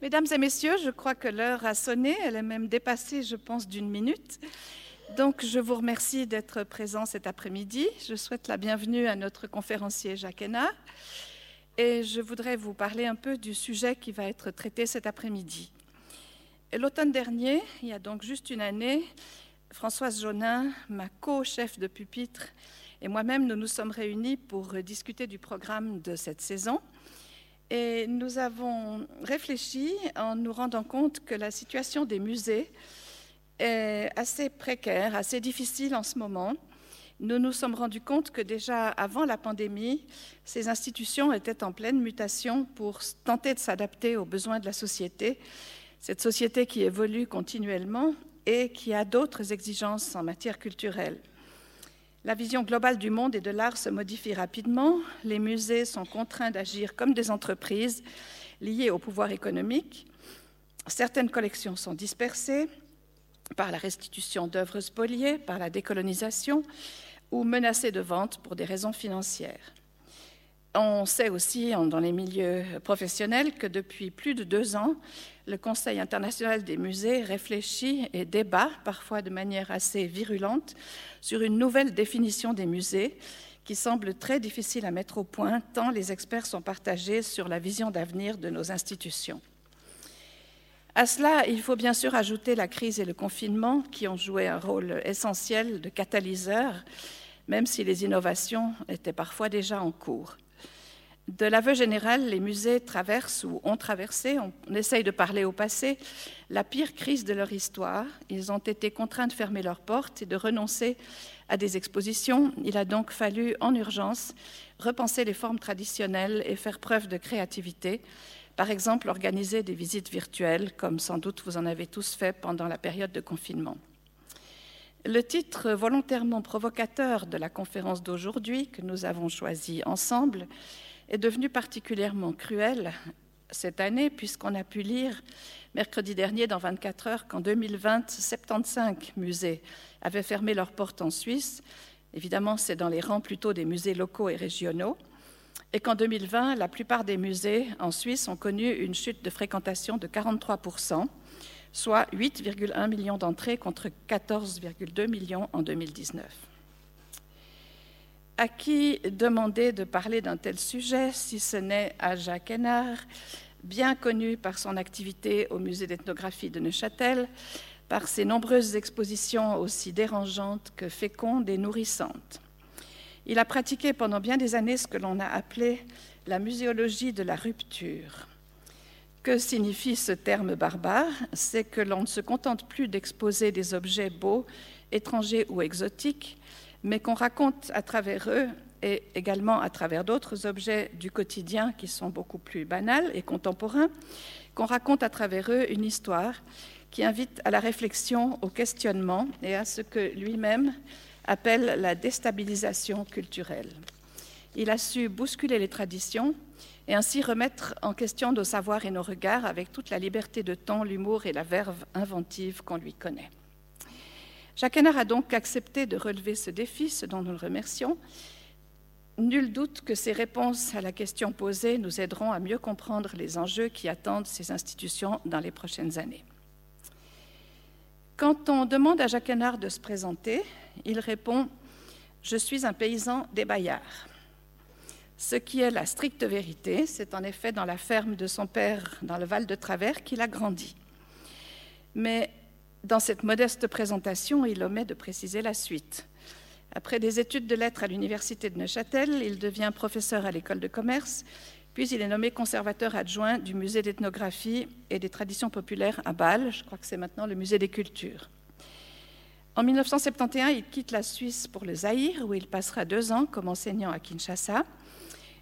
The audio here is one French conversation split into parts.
Mesdames et messieurs, je crois que l'heure a sonné, elle est même dépassée, je pense, d'une minute. Donc, je vous remercie d'être présents cet après-midi. Je souhaite la bienvenue à notre conférencier Jacques Hénard. Et je voudrais vous parler un peu du sujet qui va être traité cet après-midi. L'automne dernier, il y a donc juste une année, Françoise Jonin, ma co-chef de pupitre, et moi-même, nous nous sommes réunis pour discuter du programme de cette saison. Et nous avons réfléchi en nous rendant compte que la situation des musées est assez précaire, assez difficile en ce moment. Nous nous sommes rendus compte que déjà avant la pandémie, ces institutions étaient en pleine mutation pour tenter de s'adapter aux besoins de la société, cette société qui évolue continuellement et qui a d'autres exigences en matière culturelle. La vision globale du monde et de l'art se modifie rapidement. Les musées sont contraints d'agir comme des entreprises liées au pouvoir économique. Certaines collections sont dispersées par la restitution d'œuvres spoliées, par la décolonisation ou menacées de vente pour des raisons financières. On sait aussi dans les milieux professionnels que depuis plus de deux ans, le Conseil international des musées réfléchit et débat, parfois de manière assez virulente, sur une nouvelle définition des musées qui semble très difficile à mettre au point tant les experts sont partagés sur la vision d'avenir de nos institutions. À cela, il faut bien sûr ajouter la crise et le confinement qui ont joué un rôle essentiel de catalyseur, même si les innovations étaient parfois déjà en cours. De l'aveu général, les musées traversent ou ont traversé, on essaye de parler au passé, la pire crise de leur histoire. Ils ont été contraints de fermer leurs portes et de renoncer à des expositions. Il a donc fallu, en urgence, repenser les formes traditionnelles et faire preuve de créativité. Par exemple, organiser des visites virtuelles, comme sans doute vous en avez tous fait pendant la période de confinement. Le titre volontairement provocateur de la conférence d'aujourd'hui, que nous avons choisi ensemble, est devenu particulièrement cruel cette année, puisqu'on a pu lire mercredi dernier dans 24 heures qu'en 2020, 75 musées avaient fermé leurs portes en Suisse. Évidemment, c'est dans les rangs plutôt des musées locaux et régionaux. Et qu'en 2020, la plupart des musées en Suisse ont connu une chute de fréquentation de 43% soit 8,1 millions d'entrées contre 14,2 millions en 2019. À qui demander de parler d'un tel sujet si ce n'est à Jacques Hénard, bien connu par son activité au musée d'ethnographie de Neuchâtel, par ses nombreuses expositions aussi dérangeantes que fécondes et nourrissantes. Il a pratiqué pendant bien des années ce que l'on a appelé la muséologie de la rupture. Que signifie ce terme barbare? C'est que l'on ne se contente plus d'exposer des objets beaux, étrangers ou exotiques, mais qu'on raconte à travers eux et également à travers d'autres objets du quotidien qui sont beaucoup plus banals et contemporains, qu'on raconte à travers eux une histoire qui invite à la réflexion, au questionnement et à ce que lui-même appelle la déstabilisation culturelle. Il a su bousculer les traditions et ainsi remettre en question nos savoirs et nos regards avec toute la liberté de ton, l'humour et la verve inventive qu'on lui connaît. Jacques Hénard a donc accepté de relever ce défi, ce dont nous le remercions. Nul doute que ces réponses à la question posée nous aideront à mieux comprendre les enjeux qui attendent ces institutions dans les prochaines années. Quand on demande à Jacques Hénard de se présenter, il répond Je suis un paysan des Bayards. Ce qui est la stricte vérité, c'est en effet dans la ferme de son père dans le Val de Travers qu'il a grandi. Mais dans cette modeste présentation, il omet de préciser la suite. Après des études de lettres à l'université de Neuchâtel, il devient professeur à l'école de commerce, puis il est nommé conservateur adjoint du musée d'ethnographie et des traditions populaires à Bâle, je crois que c'est maintenant le musée des cultures. En 1971, il quitte la Suisse pour le Zaïre, où il passera deux ans comme enseignant à Kinshasa.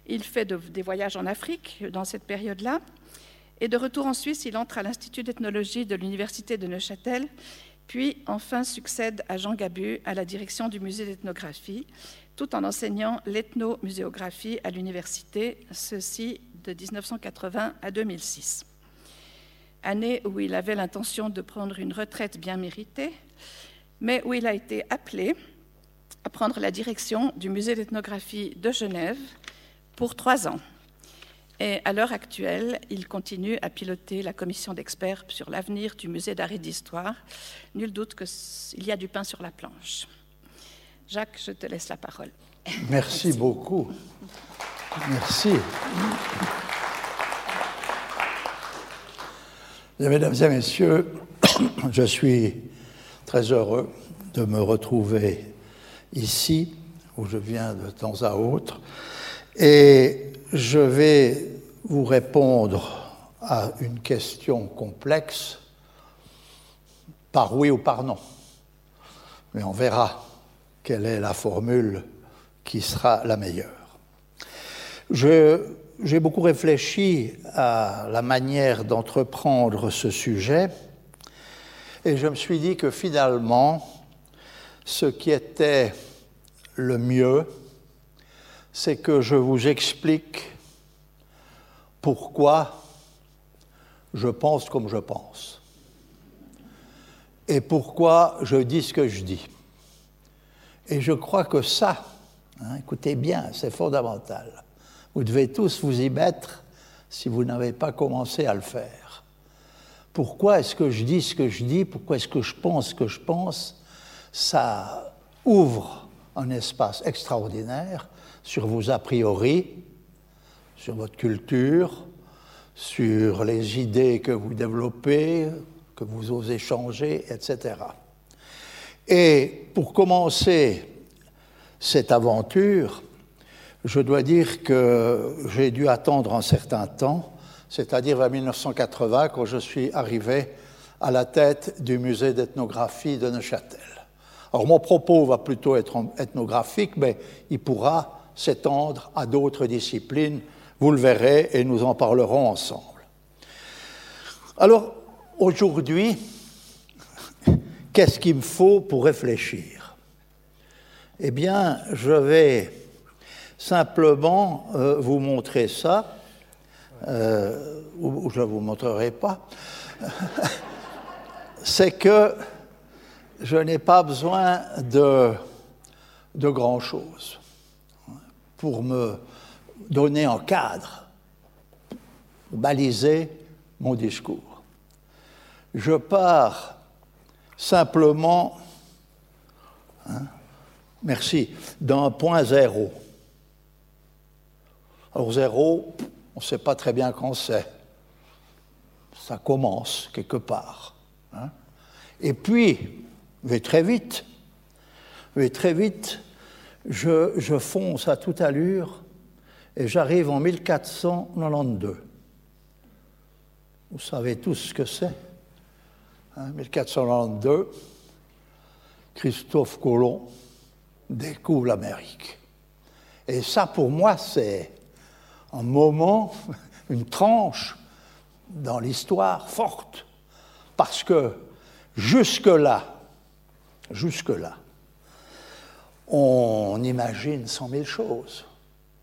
Il fait des voyages en Afrique dans cette période-là, et de retour en Suisse, il entre à l'Institut d'ethnologie de l'Université de Neuchâtel, puis enfin succède à Jean Gabu à la direction du musée d'ethnographie, tout en enseignant l'ethnomuséographie à l'université, ceci de 1980 à 2006. Année où il avait l'intention de prendre une retraite bien méritée, mais où il a été appelé à prendre la direction du musée d'ethnographie de Genève pour trois ans. Et à l'heure actuelle, il continue à piloter la commission d'experts sur l'avenir du musée d'art et d'histoire. Nul doute qu'il y a du pain sur la planche. Jacques, je te laisse la parole. Merci, beaucoup. Merci. Mesdames et messieurs, je suis très heureux de me retrouver ici, où je viens de temps à autre, et je vais vous répondre à une question complexe par oui ou par non. Mais on verra quelle est la formule qui sera la meilleure. J'ai beaucoup réfléchi à la manière d'entreprendre ce sujet et je me suis dit que finalement, ce qui était le mieux, c'est que je vous explique pourquoi je pense comme je pense et pourquoi je dis ce que je dis. Et je crois que ça, hein, écoutez bien, c'est fondamental. Vous devez tous vous y mettre si vous n'avez pas commencé à le faire. Pourquoi est-ce que je dis ce que je dis? Pourquoi est-ce que je pense ce que je pense? Ça ouvre un espace extraordinaire sur vos a priori, sur votre culture, sur les idées que vous développez, que vous osez changer, etc. Et pour commencer cette aventure, je dois dire que j'ai dû attendre un certain temps, c'est-à-dire vers 1980, quand je suis arrivé à la tête du musée d'ethnographie de Neuchâtel. Alors mon propos va plutôt être ethnographique, mais il pourra s'étendre à d'autres disciplines, vous le verrez, et nous en parlerons ensemble. Alors aujourd'hui, qu'est-ce qu'il me faut pour réfléchir? Eh bien, je vais simplement euh, vous montrer ça, euh, ou, je ne vous montrerai pas. C'est que je n'ai pas besoin de, de grand-chose pour me donner un cadre, baliser mon discours. Je pars simplement, hein, merci, d'un point zéro. Alors zéro, on ne sait pas très bien quand c'est. Ça commence quelque part. Hein. Et puis, je vais très vite, je vais très vite, je, fonce à toute allure et j'arrive en 1492. Vous savez tous ce que c'est 1492, hein, Christophe Colomb découvre l'Amérique. Et ça, pour moi, c'est un moment, une tranche dans l'histoire forte. Parce que jusque-là, jusque-là, on imagine cent mille choses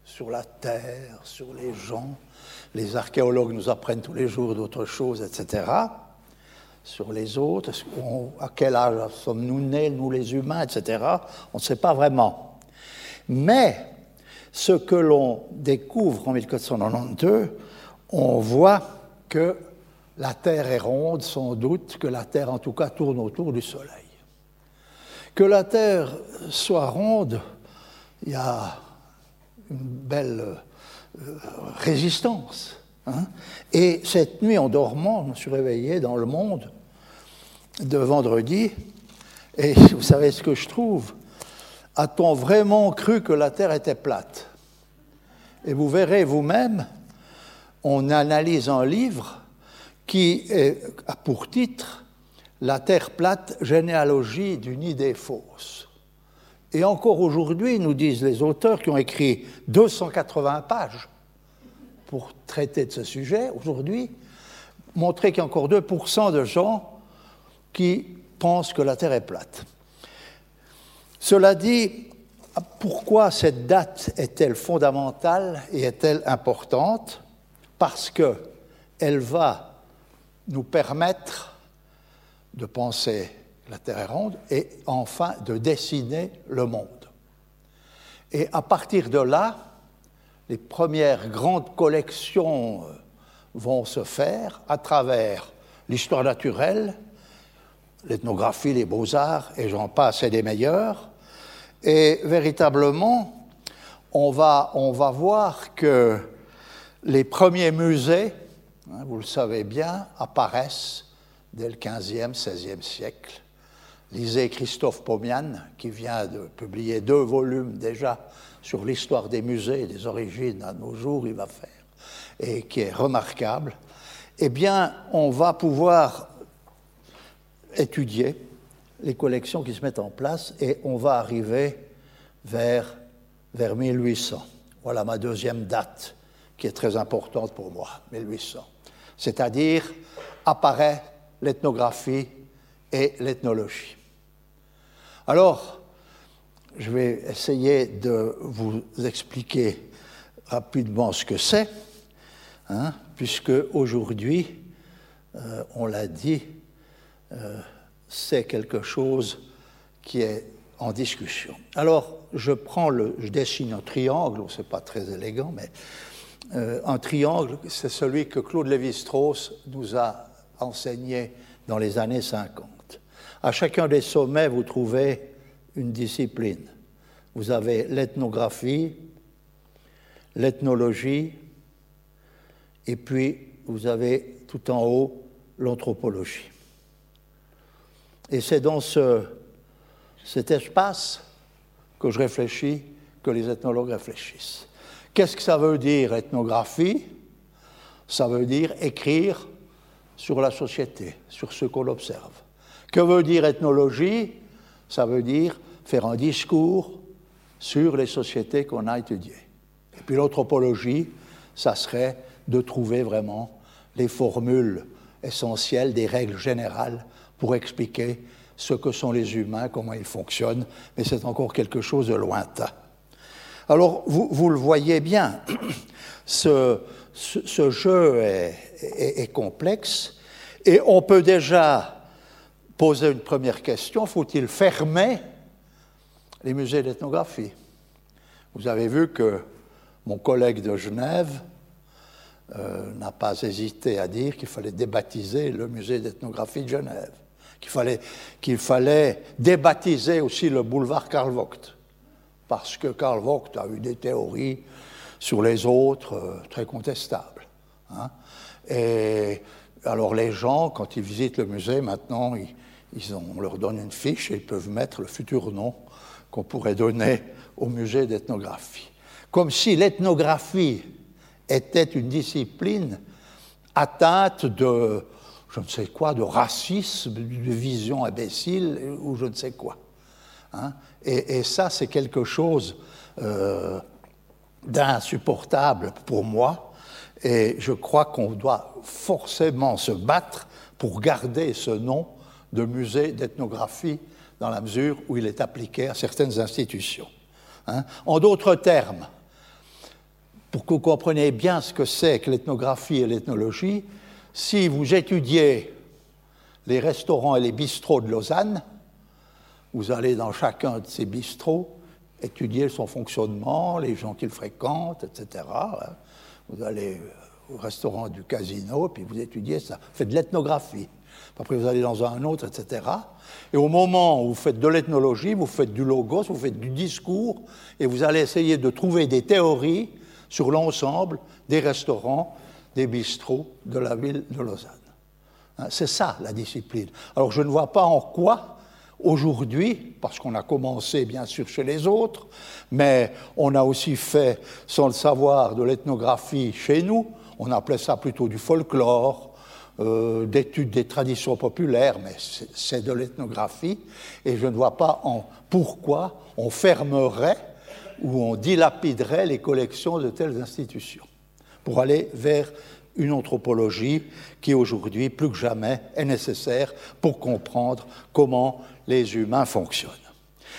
sur la terre, sur les gens. Les archéologues nous apprennent tous les jours d'autres choses, etc sur les autres, à quel âge sommes-nous nés, nous les humains, etc. On ne sait pas vraiment. Mais ce que l'on découvre en 1492, on voit que la Terre est ronde, sans doute, que la Terre en tout cas tourne autour du Soleil. Que la Terre soit ronde, il y a une belle euh, résistance. Hein. Et cette nuit, en dormant, je me suis réveillé dans le monde de vendredi, et vous savez ce que je trouve? A-t-on vraiment cru que la Terre était plate? Et vous verrez vous-même, on analyse un livre qui a pour titre La Terre plate, généalogie d'une idée fausse. Et encore aujourd'hui, nous disent les auteurs qui ont écrit 280 pages pour traiter de ce sujet, aujourd'hui, montrer qu'il y a encore 2% de gens qui pensent que la Terre est plate. Cela dit, pourquoi cette date est-elle fondamentale et est-elle importante? Parce qu'elle va nous permettre de penser la Terre est ronde et enfin de dessiner le monde. Et à partir de là, les premières grandes collections euh, vont se faire à travers l'histoire naturelle, l'ethnographie, les beaux-arts, et j'en passe, et des meilleurs. Et véritablement, on va, on va voir que les premiers musées, hein, vous le savez bien, apparaissent dès le 15e, 16e siècle. Lisez Christophe Pomian, qui vient de publier deux volumes déjà sur l'histoire des musées des origines à nos jours, il va faire, et qui est remarquable. Eh bien, on va pouvoir étudier les collections qui se mettent en place et on va arriver vers, vers 1800. Voilà ma deuxième date qui est très importante pour moi, 1800. C'est-à-dire apparaît l'ethnographie et l'ethnologie. Alors, je vais essayer de vous expliquer rapidement ce que c'est, hein, puisque aujourd'hui, euh, on l'a dit, euh, c'est quelque chose qui est en discussion. Alors, je prends le, je dessine un triangle, c'est pas très élégant, mais euh, un triangle, c'est celui que Claude Lévi-Strauss nous a enseigné dans les années 50. À chacun des sommets, vous trouvez une discipline. Vous avez l'ethnographie, l'ethnologie, et puis vous avez tout en haut l'anthropologie. Et c'est dans ce, cet espace que je réfléchis, que les ethnologues réfléchissent. Qu'est-ce que ça veut dire ethnographie? Ça veut dire écrire sur la société, sur ce qu'on observe. Que veut dire ethnologie? Ça veut dire faire un discours sur les sociétés qu'on a étudiées. Et puis l'anthropologie, ça serait de trouver vraiment les formules essentielles, des règles générales pour expliquer ce que sont les humains, comment ils fonctionnent, mais c'est encore quelque chose de lointain. Alors, vous, le voyez bien, ce, jeu est, complexe et on peut déjà poser une première question, faut-il fermer les musées d'ethnographie? Vous avez vu que mon collègue de Genève euh, n'a pas hésité à dire qu'il fallait débaptiser le musée d'ethnographie de Genève, qu'il fallait, qu'il fallait débaptiser aussi le boulevard Karl Vogt. Parce que Karl Vogt a eu des théories sur les autres euh, très contestables. Hein. Et alors les gens, quand ils visitent le musée, maintenant, ils, on leur donne une fiche et ils peuvent mettre le futur nom qu'on pourrait donner au musée d'ethnographie. Comme si l'ethnographie était une discipline atteinte de, je ne sais quoi, de racisme, de vision imbécile ou je ne sais quoi. Hein. Et, ça, c'est quelque chose euh, d'insupportable pour moi. Et je crois qu'on doit forcément se battre pour garder ce nom de musée d'ethnographie dans la mesure où il est appliqué à certaines institutions. Hein. En d'autres termes, pour que vous compreniez bien ce que c'est que l'ethnographie et l'ethnologie, si vous étudiez les restaurants et les bistrots de Lausanne, vous allez dans chacun de ces bistrots étudier son fonctionnement, les gens qu'il fréquente, etc. Vous allez au restaurant du casino, puis vous étudiez ça. Vous faites de l'ethnographie. Après, vous allez dans un autre, etc. Et au moment où vous faites de l'ethnologie, vous faites du logos, vous faites du discours, et vous allez essayer de trouver des théories sur l'ensemble des restaurants, des bistrots de la ville de Lausanne. Hein, c'est ça la discipline. Alors je ne vois pas en quoi Aujourd'hui, parce qu'on a commencé bien sûr chez les autres, mais on a aussi fait, sans le savoir, de l'ethnographie chez nous. On appelait ça plutôt du folklore, euh, d'études des traditions populaires, mais c'est de l'ethnographie. Et je ne vois pas en pourquoi on fermerait ou on dilapiderait les collections de telles institutions pour aller vers une anthropologie qui aujourd'hui, plus que jamais, est nécessaire pour comprendre comment les humains fonctionnent.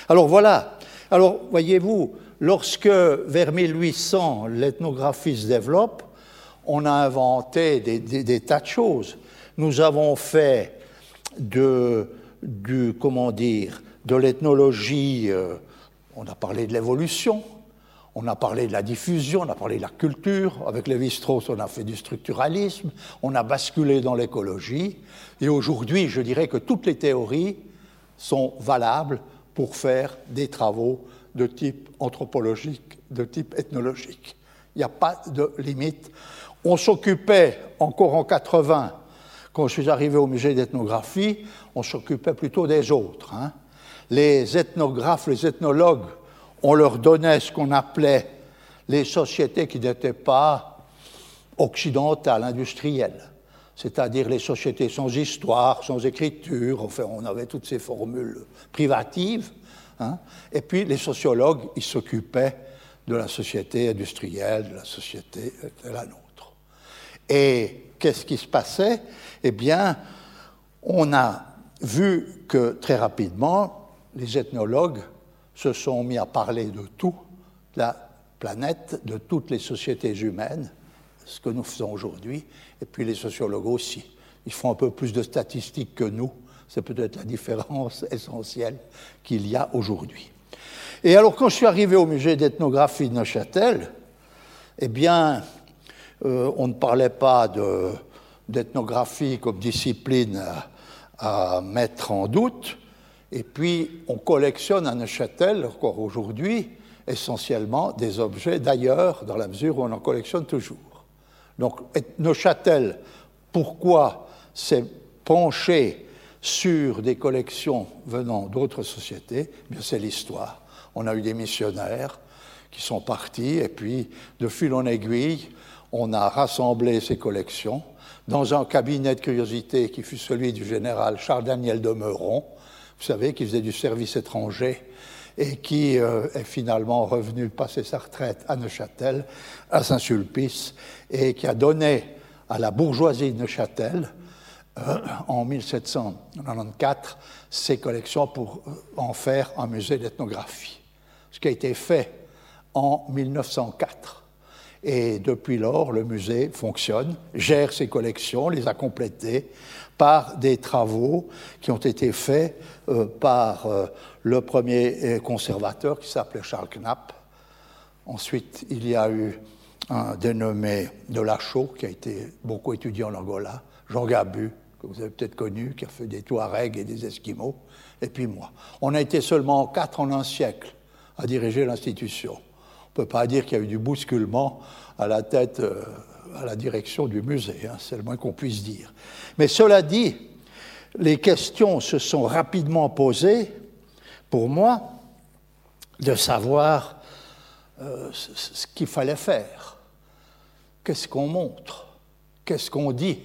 Alors voilà, alors voyez-vous, lorsque vers 1800 l'ethnographie se développe, on a inventé des, tas de choses. Nous avons fait de, du, comment dire, de l'ethnologie, euh, on a parlé de l'évolution, On a parlé de la diffusion, on a parlé de la culture. Avec Lévi-Strauss, on a fait du structuralisme, on a basculé dans l'écologie. Et aujourd'hui, je dirais que toutes les théories sont valables pour faire des travaux de type anthropologique, de type ethnologique. Il n'y a pas de limite. On s'occupait, encore en 80, quand je suis arrivé au musée d'ethnographie, on s'occupait plutôt des autres. Hein. Les ethnographes, les ethnologues, on leur donnait ce qu'on appelait les sociétés qui n'étaient pas occidentales, industrielles, c'est-à-dire les sociétés sans histoire, sans écriture, enfin on avait toutes ces formules privatives, hein. et puis les sociologues, ils s'occupaient de la société industrielle, de la société de la nôtre. Et qu'est-ce qui se passait? Eh bien, on a vu que très rapidement, les ethnologues se sont mis à parler de tout, la planète, de toutes les sociétés humaines, ce que nous faisons aujourd'hui, et puis les sociologues aussi. Ils font un peu plus de statistiques que nous, c'est peut-être la différence essentielle qu'il y a aujourd'hui. Et alors, quand je suis arrivé au musée d'ethnographie de Neuchâtel, eh bien, euh, on ne parlait pas d'ethnographie comme discipline à mettre en doute, et puis, on collectionne à Neuchâtel, encore aujourd'hui, essentiellement des objets d'ailleurs, dans la mesure où on en collectionne toujours. Donc, Neuchâtel, pourquoi s'est penché sur des collections venant d'autres sociétés? Eh C'est l'histoire. On a eu des missionnaires qui sont partis, et puis, de fil en aiguille, on a rassemblé ces collections dans un cabinet de curiosité qui fut celui du général Charles-Daniel de Meuron, vous savez, qui faisait du service étranger et qui euh, est finalement revenu passer sa retraite à Neuchâtel, à Saint-Sulpice, et qui a donné à la bourgeoisie de Neuchâtel, euh, en 1794, ses collections pour euh, en faire un musée d'ethnographie. Ce qui a été fait en 1904. Et depuis lors, le musée fonctionne, gère ses collections, les a complétées par des travaux qui ont été faits euh, par euh, le premier conservateur qui s'appelait Charles Knapp. Ensuite, il y a eu un dénommé de Lachaud qui a été beaucoup étudié en Angola, Jean Gabu, que vous avez peut-être connu, qui a fait des Touaregs et des Esquimaux, et puis moi. On a été seulement quatre en un siècle à diriger l'institution. On ne peut pas dire qu'il y a eu du bousculement à la tête, euh, à la direction du musée, hein, c'est le moins qu'on puisse dire. Mais cela dit, les questions se sont rapidement posées pour moi de savoir euh, ce qu'il fallait faire. Qu'est-ce qu'on montre? Qu'est-ce qu'on dit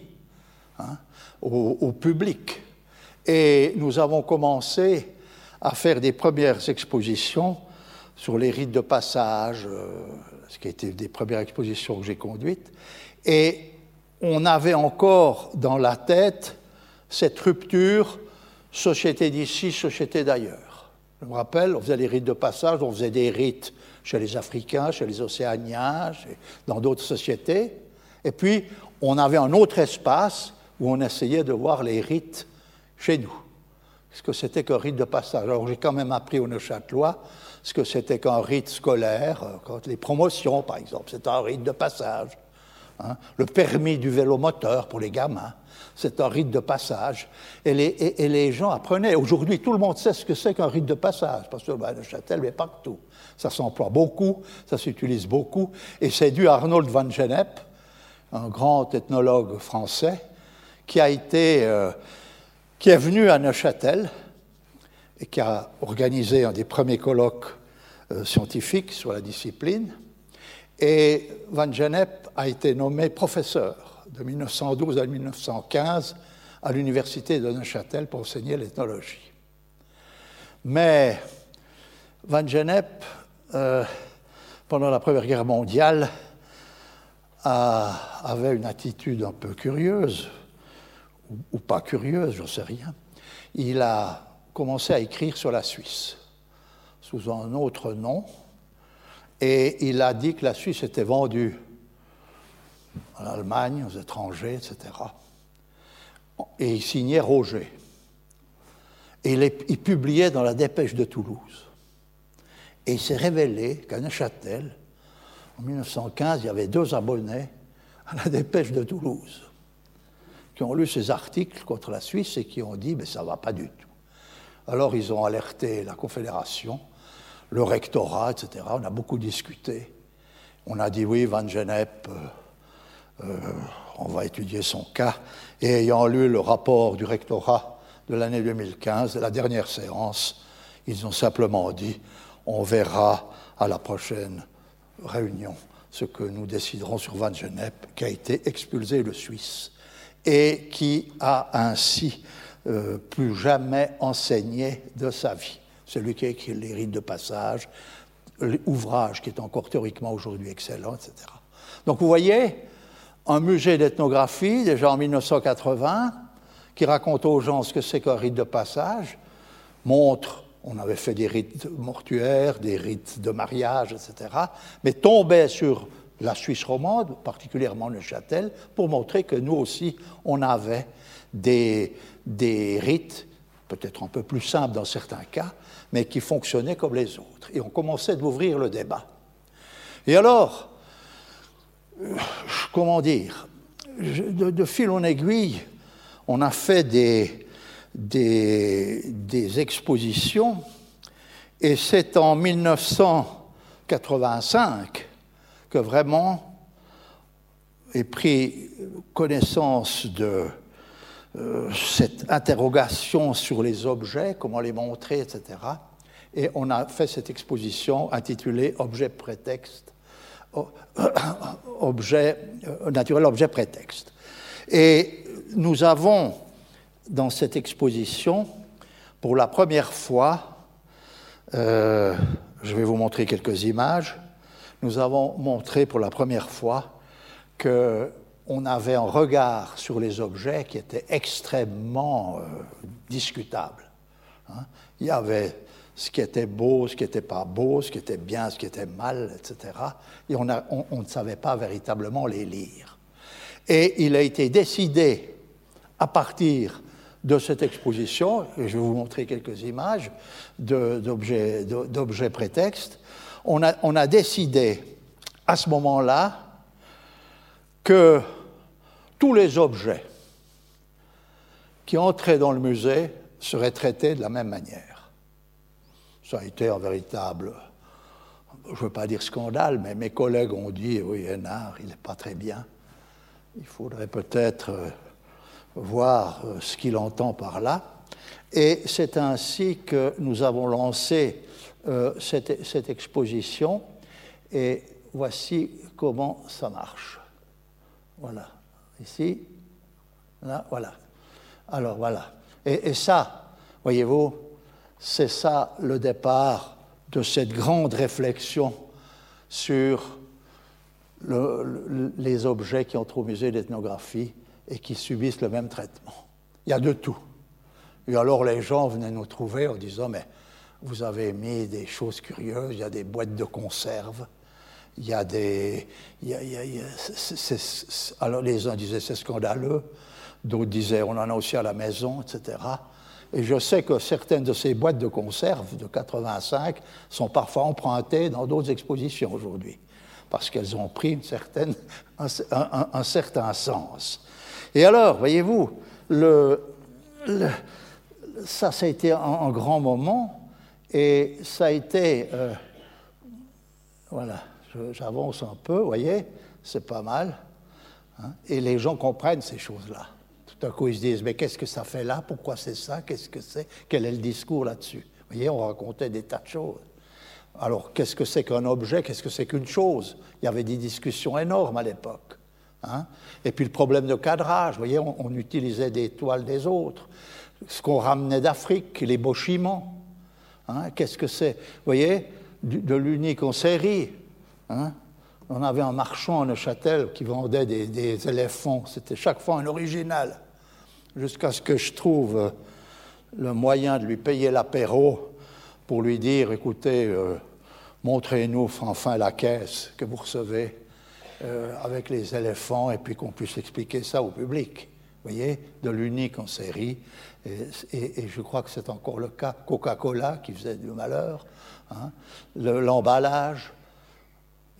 hein, au, public? Et nous avons commencé à faire des premières expositions sur les rites de passage, euh, ce qui a été des premières expositions que j'ai conduites. Et on avait encore dans la tête cette rupture société d'ici, société d'ailleurs. Je me rappelle, on faisait les rites de passage, on faisait des rites chez les Africains, chez les Océaniens, dans d'autres sociétés. Et puis, on avait un autre espace où on essayait de voir les rites chez nous. Ce que c'était qu'un rite de passage. Alors, j'ai quand même appris au Neuchâtelois ce que c'était qu'un rite scolaire, euh, les promotions, par exemple, c'est un rite de passage. Hein. Le permis du vélo moteur pour les gamins, c'est un rite de passage. Et les, gens apprenaient. Aujourd'hui, tout le monde sait ce que c'est qu'un rite de passage, parce que ben, le Châtel est partout. Ça s'emploie beaucoup, ça s'utilise beaucoup, et c'est dû à Arnold van Gennep, un grand ethnologue français, qui a été, euh, qui est venu à Neuchâtel et qui a organisé un des premiers colloques euh, scientifiques sur la discipline. Et Van Gennep a été nommé professeur de 1912 à 1915 à l'université de Neuchâtel pour enseigner l'ethnologie. Mais Van Gennep, euh, pendant la Première Guerre mondiale, avait une attitude un peu curieuse, ou, ou pas curieuse, je ne sais rien. Il a commencé à écrire sur la Suisse sous un autre nom, et il a dit que la Suisse était vendue en Allemagne, aux étrangers, etc. Et il signait Roger. Et il, publiait dans la Dépêche de Toulouse. Et il s'est révélé qu'à Neuchâtel, En 1915, il y avait deux abonnés à la dépêche de Toulouse qui ont lu ces articles contre la Suisse et qui ont dit mais ça ne va pas du tout. Alors ils ont alerté la Confédération, le rectorat, etc. On a beaucoup discuté. On a dit oui, Van Genep, euh, euh, on va étudier son cas. Et ayant lu le rapport du rectorat de l'année 2015, la dernière séance, ils ont simplement dit on verra à la prochaine réunion ce que nous déciderons sur Van Genep, qui a été expulsé de Suisse et qui a ainsi euh, plus jamais enseigné de sa vie. Celui qui écrit les rites de passage, l'ouvrage qui est encore théoriquement aujourd'hui excellent, etc. Donc vous voyez, un musée d'ethnographie, déjà en 1980, qui raconte aux gens ce que c'est qu'un rite de passage, montre on avait fait des rites mortuaires, des rites de mariage, etc., mais tombait sur la Suisse romande, particulièrement Neuchâtel, pour montrer que nous aussi, on avait des, des rites, peut-être un peu plus simples dans certains cas, mais qui fonctionnaient comme les autres. Et on commençait d'ouvrir le débat. Et alors, euh, comment dire, de, de fil en aiguille, on a fait des, des, expositions, et c'est en 1985 que vraiment est pris connaissance de euh, cette interrogation sur les objets, comment les montrer, etc. Et on a fait cette exposition intitulée Objet prétexte, objet euh, naturel, objet prétexte. Et nous avons dans cette exposition, pour la première fois, euh, je vais vous montrer quelques images, nous avons montré pour la première fois qu'on avait un regard sur les objets qui était extrêmement euh, discutable. Hein. Il y avait ce qui était beau, ce qui n'était pas beau, ce qui était bien, ce qui était mal, etc. Et on, on ne savait pas véritablement les lire. Et il a été décidé, à partir de cette exposition, et je vais vous montrer quelques images d'objets prétextes, on a, on a décidé à ce moment-là que tous les objets qui entraient dans le musée seraient traités de la même manière. Ça a été un véritable, je ne veux pas dire scandale, mais mes collègues ont dit, oui, Hénard, il n'est pas très bien. Il faudrait peut-être euh, voir euh, ce qu'il entend par là. Et c'est ainsi que nous avons lancé euh, cette, cette, exposition. Et voici comment ça marche. Voilà. Ici, là, voilà. Alors voilà. Et, ça, voyez-vous, c'est ça le départ de cette grande réflexion sur le, les objets qui entrent au musée d'ethnographie et qui subissent le même traitement. Il y a de tout. Et alors les gens venaient nous trouver en disant, mais vous avez mis des choses curieuses, il y a des boîtes de conserve, il y a des... alors les uns disaient c'est scandaleux, d'autres disaient on en a aussi à la maison, etc. Et je sais que certaines de ces boîtes de conserve de 85 sont parfois empruntées dans d'autres expositions aujourd'hui, parce qu'elles ont pris une certaine, un certain sens. Et alors, voyez-vous, le, ça, ça a été un, grand moment, et ça a été... Euh, voilà, j'avance un peu, vous voyez, c'est pas mal. Hein, et les gens comprennent ces choses-là. Tout à coup, ils se disent, mais qu'est-ce que ça fait là? Pourquoi c'est ça? Qu'est-ce que c'est? Quel est le discours là-dessus? Vous voyez, on racontait des tas de choses. Alors, qu'est-ce que c'est qu'un objet? Qu'est-ce que c'est qu'une chose? Il y avait des discussions énormes à l'époque. Hein. Et puis le problème de cadrage, vous voyez, on, utilisait des toiles des autres. Ce qu'on ramenait d'Afrique, les beaux Hein, Qu'est-ce que c'est? Vous voyez, de l'unique en série. Hein. on avait un marchand à Neuchâtel qui vendait des, éléphants. C'était chaque fois un original. Jusqu'à ce que je trouve le moyen de lui payer l'apéro pour lui dire écoutez, euh, montrez-nous enfin la caisse que vous recevez. Euh, avec les éléphants et puis qu'on puisse expliquer ça au public. Vous voyez, de l'unique en série. Et, je crois que c'est encore le cas. Coca-Cola qui faisait du malheur, hein, l'emballage.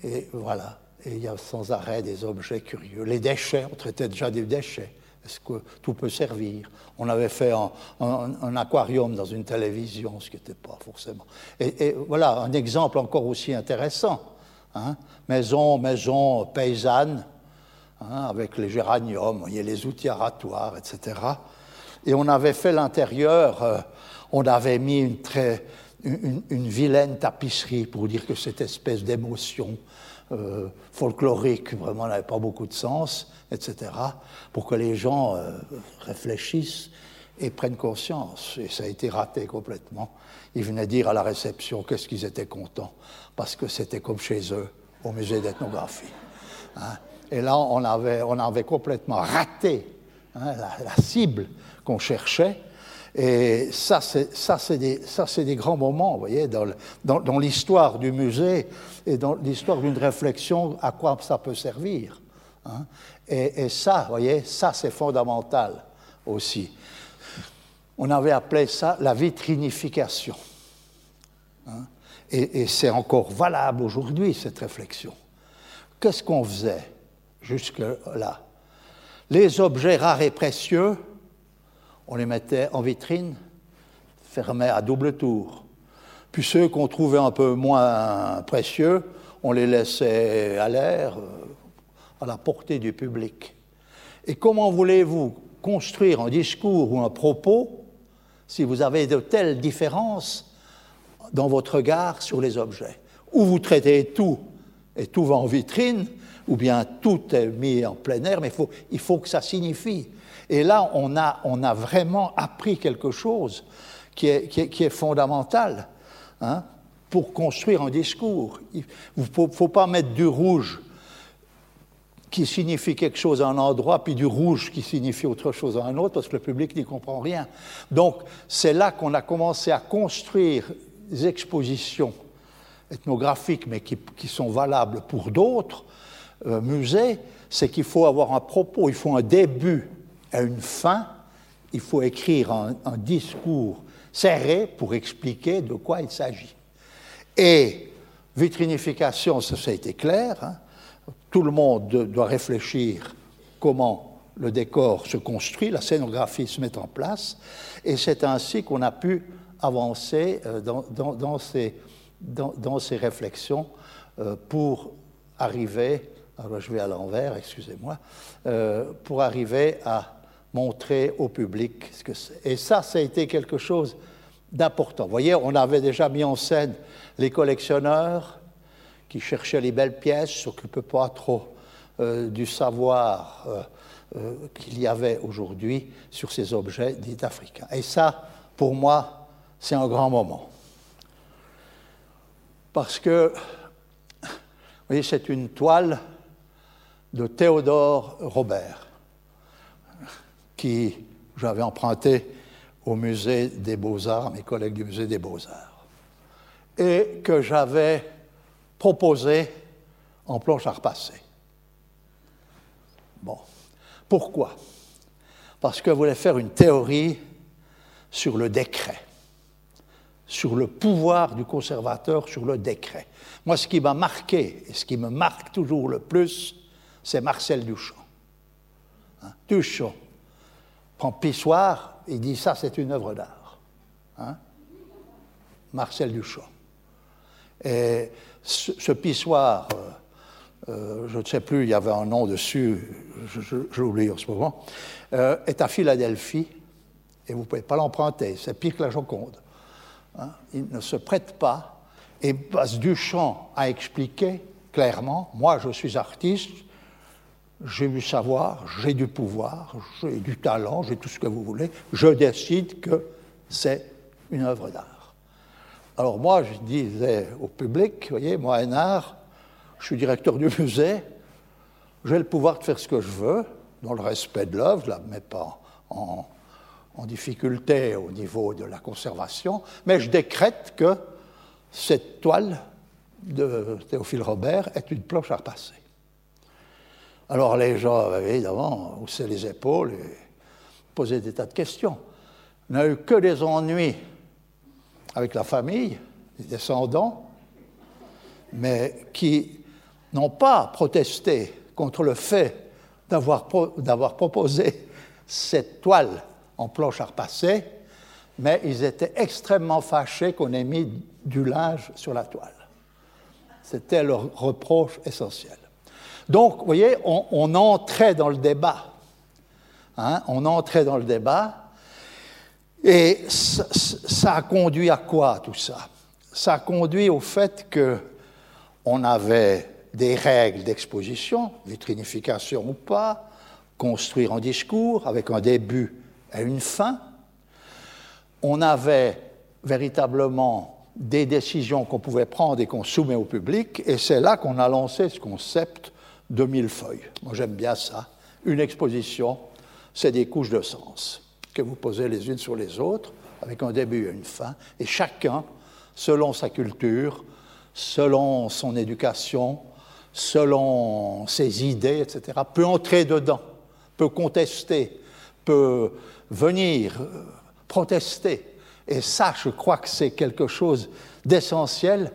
Et voilà. Et il y a sans arrêt des objets curieux. Les déchets, on traitait déjà des déchets. Est-ce que tout peut servir? On avait fait un, aquarium dans une télévision, ce qui n'était pas forcément. Et, voilà, un exemple encore aussi intéressant. Hein. maison, maison paysanne, hein, avec les géraniums, a les outils aratoires, etc. Et on avait fait l'intérieur, euh, on avait mis une, très, une, vilaine tapisserie pour dire que cette espèce d'émotion euh, folklorique vraiment n'avait pas beaucoup de sens, etc., pour que les gens euh, réfléchissent et prennent conscience. Et ça a été raté complètement. Ils venaient dire à la réception qu'est-ce qu'ils étaient contents, parce que c'était comme chez eux, au musée d'ethnographie. Hein. Et là, on avait, on avait complètement raté hein, la, cible qu'on cherchait. Et ça, c'est des, des, grands moments, vous voyez, dans, dans l'histoire du musée et dans l'histoire d'une réflexion à quoi ça peut servir. Hein. Et, ça, vous voyez, ça c'est fondamental aussi. On avait appelé ça la vitrinification. Hein. Et, et c'est encore valable aujourd'hui, cette réflexion. Qu'est-ce qu'on faisait jusque-là? Les objets rares et précieux, on les mettait en vitrine, fermés à double tour. Puis ceux qu'on trouvait un peu moins précieux, on les laissait à l'air, euh, à la portée du public. Et comment voulez-vous construire un discours ou un propos si vous avez de telles différences dans votre regard sur les objets? Ou vous traitez tout et tout va en vitrine, ou bien tout est mis en plein air, mais il faut, il faut que ça signifie. Et là, on a, vraiment appris quelque chose qui est fondamental. Hein, pour construire un discours. Il ne faut, pas mettre du rouge qui signifie quelque chose à un endroit, puis du rouge qui signifie autre chose à un autre, parce que le public n'y comprend rien. Donc, c'est là qu'on a commencé à construire des expositions ethnographiques, mais qui, sont valables pour d'autres euh, musées, c'est qu'il faut avoir un propos, il faut un début et une fin, il faut écrire un discours serré pour expliquer de quoi il s'agit. Et vitrinification, ça, a été clair. Hein. Tout le monde doit réfléchir comment le décor se construit, la scénographie se met en place, et c'est ainsi qu'on a pu avancer euh, dans, ces, dans ces, réflexions euh, pour arriver, alors je vais à l'envers, excusez-moi, euh, pour arriver à montrer au public ce que c'est. Et ça, ça a été quelque chose d'important. Vous voyez, on avait déjà mis en scène les collectionneurs qui cherchaient les belles pièces, s'occupaient pas trop euh, du savoir euh, euh, qu'il y avait aujourd'hui sur ces objets dits africains. Et ça, pour moi, c'est un grand moment. Parce que, vous voyez, c'est une toile de Théodore Robert qui j'avais emprunté au musée des beaux-arts, mes collègues du musée des beaux-arts, et que j'avais proposé en planche à repasser. Bon, pourquoi? Parce que je voulais faire une théorie sur le décret, sur le pouvoir du conservateur sur le décret. Moi, ce qui m'a marqué, et ce qui me marque toujours le plus, c'est Marcel Duchamp. Hein? Duchamp, prend Pissoir, il dit ça c'est une œuvre d'art. Hein. Marcel Duchamp. Et ce, pissoir, euh, euh, je ne sais plus, il y avait un nom dessus, je, l'oublie en ce moment, euh, est à Philadelphie et vous ne pouvez pas l'emprunter, c'est pire que la Joconde. Hein. Il ne se prête pas. Et Duchamp a expliqué clairement, moi je suis artiste, j'ai du savoir, j'ai du pouvoir, j'ai du talent, j'ai tout ce que vous voulez, je décide que c'est une œuvre d'art. Alors moi, je disais au public, vous voyez, moi, un art, je suis directeur du musée, j'ai le pouvoir de faire ce que je veux, dans le respect de l'œuvre, je ne la mets pas en, en difficulté au niveau de la conservation, mais je décrète que cette toile de Théophile Robert est une planche à repasser. Alors les gens, évidemment, haussaient les épaules et posaient des tas de questions. On n'a eu que des ennuis avec la famille, les descendants, mais qui n'ont pas protesté contre le fait d'avoir proposé cette toile en planche à repasser, mais ils étaient extrêmement fâchés qu'on ait mis du linge sur la toile. C'était leur reproche essentiel. Donc, vous voyez, on, entrait dans le débat. Hein, on entrait dans le débat. Et ça, a conduit à quoi tout ça? Ça a conduit au fait qu'on avait des règles d'exposition, vitrinification ou pas, construire un discours avec un début et une fin. On avait véritablement des décisions qu'on pouvait prendre et qu'on soumet au public, et c'est là qu'on a lancé ce concept de mille feuilles. Moi j'aime bien ça. Une exposition, c'est des couches de sens que vous posez les unes sur les autres, avec un début et une fin, et chacun, selon sa culture, selon son éducation, selon ses idées, etc., peut entrer dedans, peut contester, peut venir euh, protester. Et ça, je crois que c'est quelque chose d'essentiel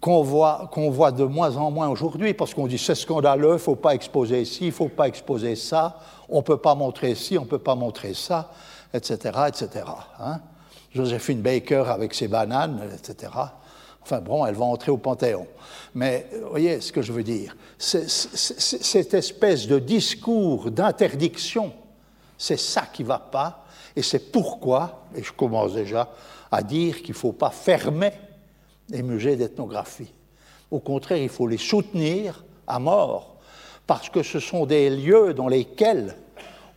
qu'on voit, de moins en moins aujourd'hui, parce qu'on dit c'est scandaleux, il ne faut pas exposer ci, il ne faut pas exposer ça, on ne peut pas montrer ci, on ne peut pas montrer ça, etc., etc. Hein. Baker avec ses bananes, etc. Enfin bon, elle va entrer au Panthéon. Mais vous voyez ce que je veux dire Cette espèce de discours d'interdiction, c'est ça qui ne va pas, et c'est pourquoi, et je commence déjà à dire qu'il ne faut pas fermer les musées d'ethnographie. Au contraire, il faut les soutenir à mort, parce que ce sont des lieux dans lesquels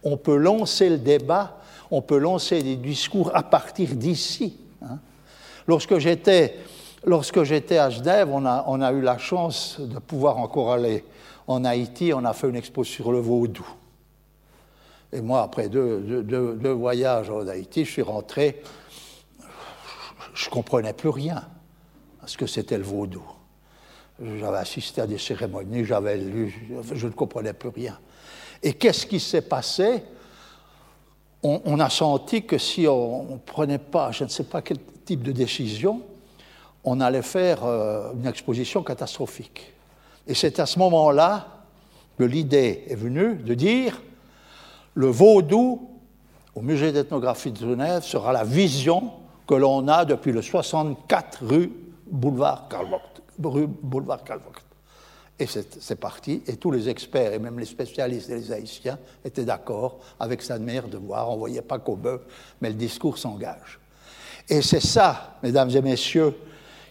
on peut lancer le débat, on peut lancer des discours à partir d'ici. Hein. Lorsque j'étais Lorsque j'étais à Genève, on a, on a, eu la chance de pouvoir encore aller en Haïti. On a fait une expo sur le vaudou. Et moi, après deux, deux, voyages en Haïti, je suis rentré, je ne comprenais plus rien ce que c'était le vaudou. J'avais assisté à des cérémonies, j'avais lu, je ne comprenais plus rien. Et qu'est-ce qui s'est passé? On, a senti que si on ne prenait pas, je ne sais pas quel type de décision, on allait faire euh, une exposition catastrophique. Et c'est à ce moment-là que l'idée est venue de dire le vaudou au musée d'ethnographie de Genève sera la vision que l'on a depuis le 64 rue Boulevard Calvoct. Rue Boulevard Et c'est parti, et tous les experts, et même les spécialistes et les haïtiens, étaient d'accord avec sa manière de voir. On ne voyait pas bœuf, mais le discours s'engage. Et c'est ça, mesdames et messieurs,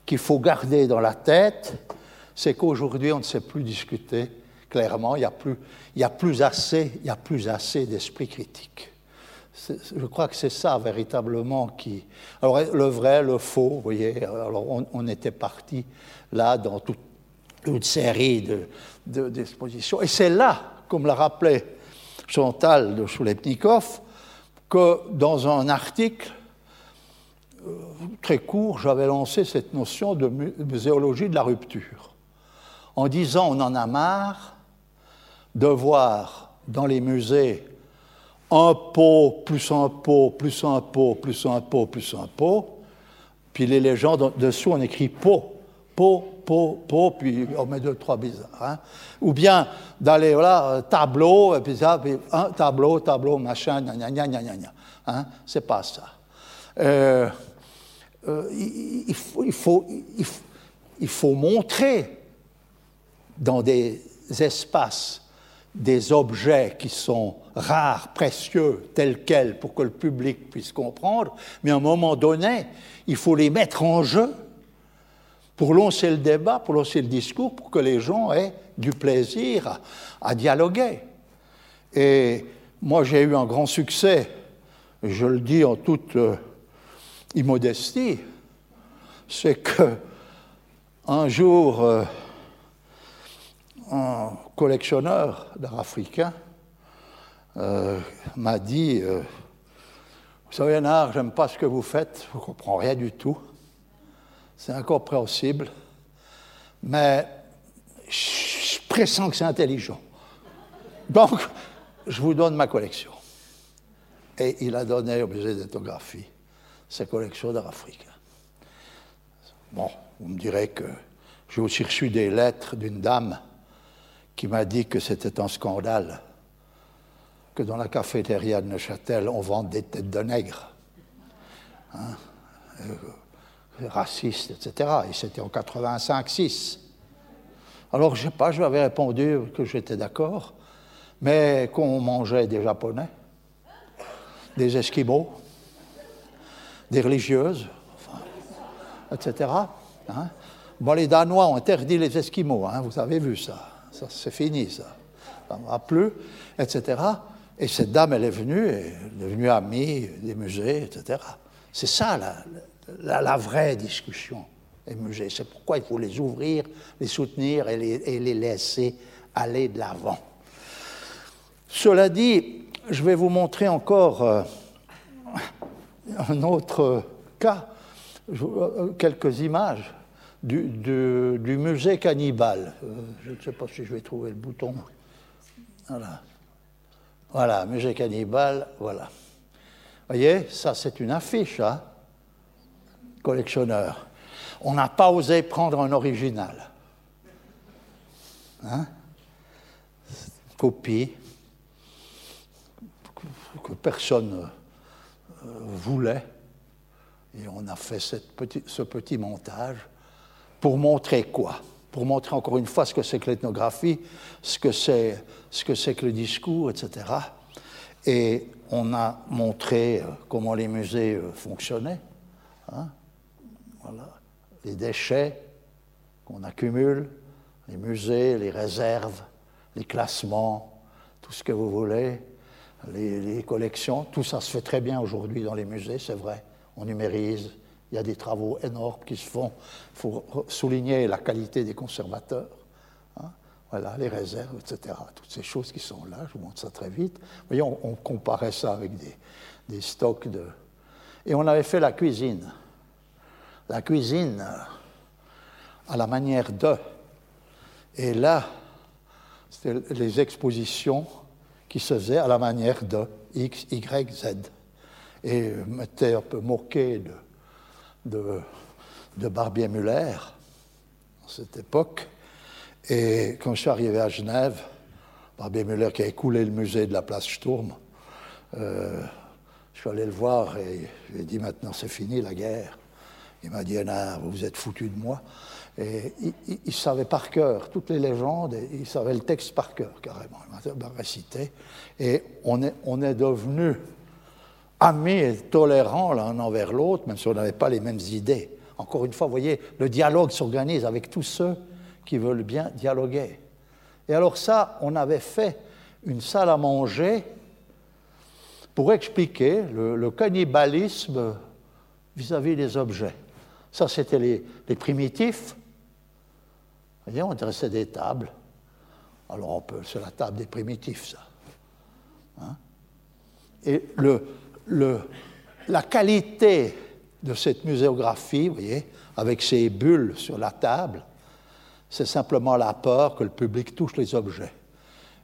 qu'il faut garder dans la tête, c'est qu'aujourd'hui, on ne sait plus discuter clairement, il n'y a, a plus assez, il y a plus assez d'esprit critique. Je crois que c'est ça véritablement qui. Alors, le vrai, le faux, vous voyez, alors on, était parti là dans toute une série d'expositions. De, Et c'est là, comme l'a rappelé Chantal de Choulepnikov, que dans un article euh, très court, j'avais lancé cette notion de muséologie de la rupture, en disant on en a marre de voir dans les musées un pot, plus un pot, plus un pot, plus un pot, plus un pot, puis les légendes dessous on écrit pot, pot, pot, pot, puis on met deux, trois bizarres. Hein. Ou bien d'aller, voilà, tableau, et puis ça, puis un tableau, tableau, machin, gna gna gna gna gna. Hein. C'est pas ça. Euh, euh, il, faut, il, faut, il, faut, montrer dans des espaces des objets qui sont rares, précieux, tels quels, pour que le public puisse comprendre, mais à un moment donné, il faut les mettre en jeu pour lancer le débat, pour lancer le discours, pour que les gens aient du plaisir à, dialoguer. Et moi, j'ai eu un grand succès, je le dis en toute euh, immodestie, c'est que un jour, euh, un collectionneur d'art africain euh, m'a dit euh, Vous savez, Nard, j'aime pas ce que vous faites, je ne comprends rien du tout. C'est incompréhensible, mais je pressens que c'est intelligent. Donc, je vous donne ma collection. Et il a donné au musée d'ethnographie sa collection d'art africain. Bon, vous me direz que J'ai aussi reçu des lettres d'une dame qui m'a dit que c'était un scandale que dans la cafétéria de Neuchâtel, on vend des têtes de nègres. Hein, euh, racistes, etc. Et c'était en 85-6. Alors, je sais pas, je lui avais répondu que j'étais d'accord, mais qu'on mangeait des Japonais, des Esquimaux, des religieuses, etc. Hein. Bon, les Danois ont interdit les Esquimaux, hein, vous avez vu ça. Ça c'est fini, ça. Ça ne va plus, etc. Et cette dame, elle est venue, elle est devenue amie des musées, etc. C'est ça la, vraie discussion des musées. C'est pourquoi il faut les ouvrir, les soutenir et les, et les laisser aller de l'avant. Cela dit, je vais vous montrer encore euh, un autre cas, euh, quelques images du, musée cannibale. Euh, je ne sais pas si je vais trouver le bouton. Voilà. Voilà, musée cannibale, voilà. Vous voyez, ça c'est une affiche, hein, collectionneur. On n'a pas osé prendre un original. Hein? Copie que personne euh, voulait. Et on a fait ce petit montage pour montrer quoi? Pour montrer encore une fois ce que c'est que l'ethnographie, ce que c'est ce que, que le discours, etc. Et on a montré euh, comment les musées euh, fonctionnaient. Hein. voilà. Les déchets qu'on accumule, les musées, les réserves, les classements, tout ce que vous voulez, les, les collections, tout ça se fait très bien aujourd'hui dans les musées, c'est vrai. On numérise, il y a des travaux énormes qui se font. Il faut souligner la qualité des conservateurs. Voilà, les réserves, etc. Toutes ces choses qui sont là, je vous montre ça très vite. Voyez, on, comparait ça avec des, stocks de. Et on avait fait la cuisine. La cuisine euh, à la manière de. Et là, c'était les expositions qui se faisaient à la manière de X, Y, Z. Et m'étais un peu moqué de, de, de Barbier-Muller, à cette époque. Et quand je suis arrivé à Genève, Barbier Müller qui a écoulé le musée de la place Sturm, euh, je suis allé le voir et je lui ai dit maintenant c'est fini la guerre. Il m'a dit vous vous êtes foutu de moi. Et il, savait par cœur toutes les légendes, et il savait le texte par cœur carrément. Il m'a récité. Et on est, on est devenus amis et tolérants l'un envers l'autre, même si on n'avait pas les mêmes idées. Encore une fois, vous voyez, le dialogue s'organise avec tous ceux qui veulent bien dialoguer. Et alors ça, on avait fait une salle à manger pour expliquer le, cannibalisme vis-à-vis des objets. Ça, c'était les, primitifs. Vous voyez, on dressait des tables. Alors, on peut, c'est la table des primitifs, ça. Hein? Et le, la qualité de cette muséographie, vous voyez, avec ces bulles sur la table, c'est simplement la peur que le public touche les objets.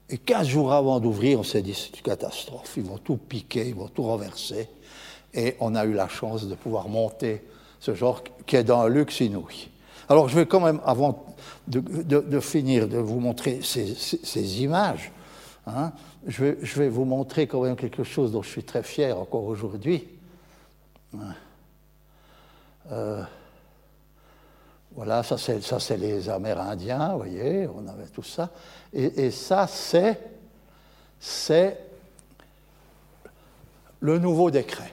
Et 15 jours avant d'ouvrir, on s'est dit c'est une catastrophe, ils vont tout piquer, ils vont tout renverser. Et on a eu la chance de pouvoir monter ce genre qui est dans un luxe inouï. Alors je vais quand même, avant de, finir de vous montrer ces, images, hein, je, vais, vous montrer quand même quelque chose dont je suis très fier encore aujourd'hui. Euh, voilà, ça c'est les Amérindiens, vous voyez, on avait tout ça. Et, ça c'est le nouveau décret.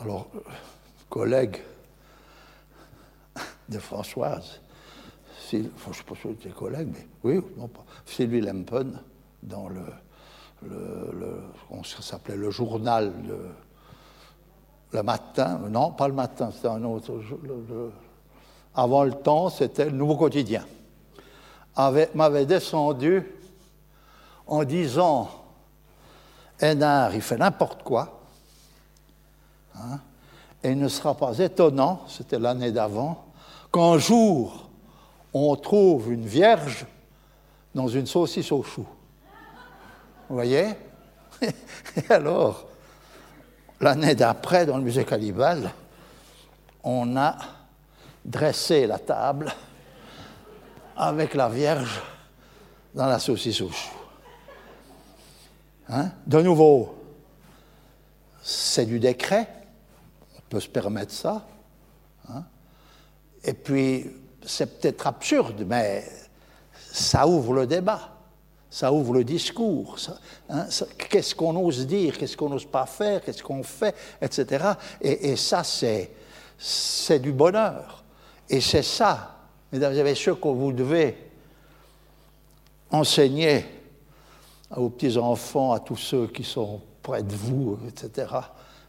Alors, collègue de Françoise, je ne sais pas si c'était collègue, mais oui, non, Sylvie Lempen, dans le, le, ça s'appelait le journal de le matin, non, pas le matin, c'était un autre. avant le temps, c'était le Nouveau Quotidien. M'avait descendu en disant Hénard, il fait n'importe quoi. Hein, et il ne sera pas étonnant, c'était l'année d'avant, qu'un jour, on trouve une vierge dans une saucisse au chou. Vous voyez? Et alors, L'année d'après, dans le musée Calibal, on a dresser la table avec la Vierge dans la saucisse au chou. Hein? De nouveau, c'est du décret, on peut se permettre ça. Hein? Et puis, c'est peut-être absurde, mais ça ouvre le débat, ça ouvre le discours. Hein? qu'est-ce qu'on ose dire, qu'est-ce qu'on n'ose pas faire, qu'est-ce qu'on fait, etc. Et, ça, c'est, c'est du bonheur. Et c'est ça, mesdames et messieurs, que vous devez enseigner à vos petits-enfants, à tous ceux qui sont près de vous, etc.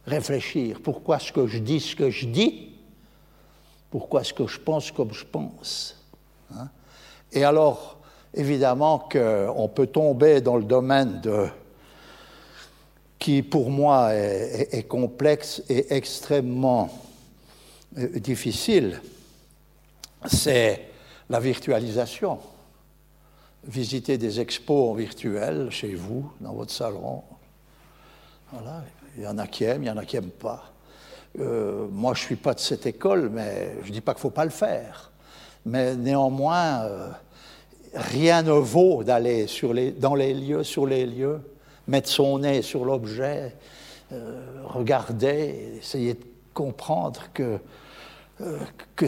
Réfléchir. Pourquoi est-ce que je dis ce que je dis Pourquoi est-ce que je pense comme je pense hein? Et alors, évidemment qu'on peut tomber dans le domaine de qui pour moi est, complexe et extrêmement euh, difficile, c'est la virtualisation visiter des expos en virtuel chez vous, dans votre salon. Voilà. Il y en a qui aiment, il y en a qui n'aiment pas. Euh, moi, je ne suis pas de cette école, mais je ne dis pas qu'il ne faut pas le faire. Mais néanmoins, euh, rien ne vaut d'aller dans les lieux, sur les lieux, mettre son nez sur l'objet, euh, regarder, essayer de comprendre que,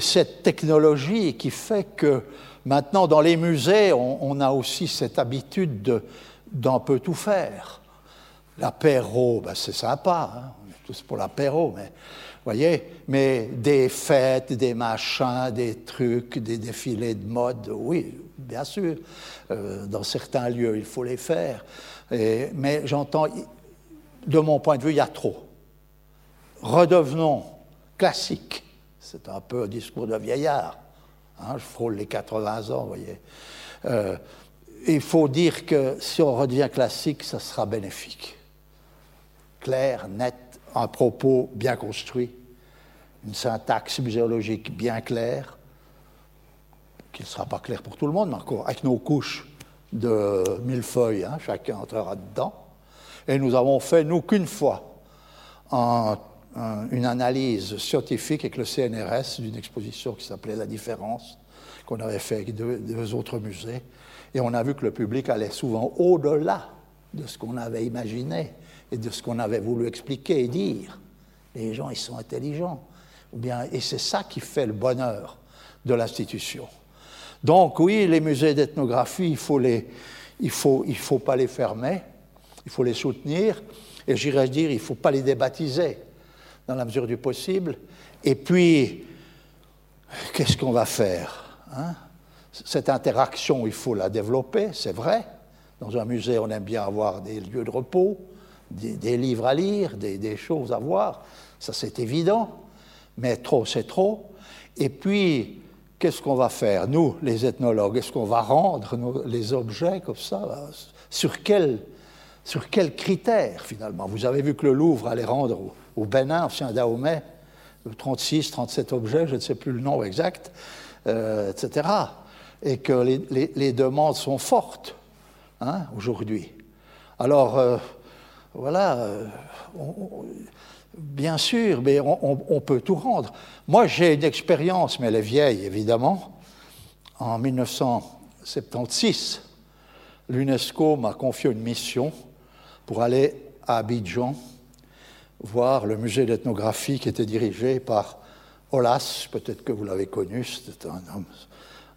cette technologie qui fait que Maintenant, dans les musées, on, a aussi cette habitude d'un peu tout faire. L'apéro, ben c'est sympa, hein. Tous pour l'apéro, mais voyez, mais des fêtes, des machins, des trucs, des défilés de mode, oui, bien sûr, euh, dans certains lieux, il faut les faire. mais j'entends, de mon point de vue, il y a trop. Redevenons classiques. C'est un peu un discours de vieillard. Hein, je frôle les 80 ans, vous voyez. Euh, il faut dire que si on redevient classique, ça sera bénéfique. Clair, net, un propos bien construit, une syntaxe muséologique bien claire, qui ne sera pas claire pour tout le monde, mais encore avec nos couches de millefeuilles, hein, chacun entrera dedans. Et nous avons fait, nous, qu'une fois, un une analyse scientifique avec le CNRS d'une exposition qui s'appelait La différence, qu'on avait fait avec deux, autres musées. Et on a vu que le public allait souvent au-delà de ce qu'on avait imaginé et de ce qu'on avait voulu expliquer et dire. Les gens, ils sont intelligents. Ou bien, et c'est ça qui fait le bonheur de l'institution. Donc oui, les musées d'ethnographie, il faut les, il faut, il faut pas les fermer, il faut les soutenir, et j'irais dire, il faut pas les débaptiser dans la mesure du possible. Et puis, qu'est-ce qu'on va faire hein? Cette interaction, il faut la développer, c'est vrai. Dans un musée, on aime bien avoir des lieux de repos, des, livres à lire, des, choses à voir. Ça, c'est évident. Mais trop, c'est trop. Et puis, qu'est-ce qu'on va faire, nous, les ethnologues? Est-ce qu'on va rendre les objets comme ça Sur quels sur quels critères, finalement? Vous avez vu que le Louvre allait rendre au Bénin, ancien Dahomey, 36, 37 objets, je ne sais plus le nom exact, euh, etc. Et que les, demandes sont fortes hein, aujourd'hui. Alors, euh, voilà, euh, bien sûr, mais on, peut tout rendre. Moi, j'ai une expérience, mais elle est vieille, évidemment. En 1976, l'UNESCO m'a confié une mission pour aller à Abidjan voir le musée d'ethnographie qui était dirigé par Olas, peut-être que vous l'avez connu, c'était un homme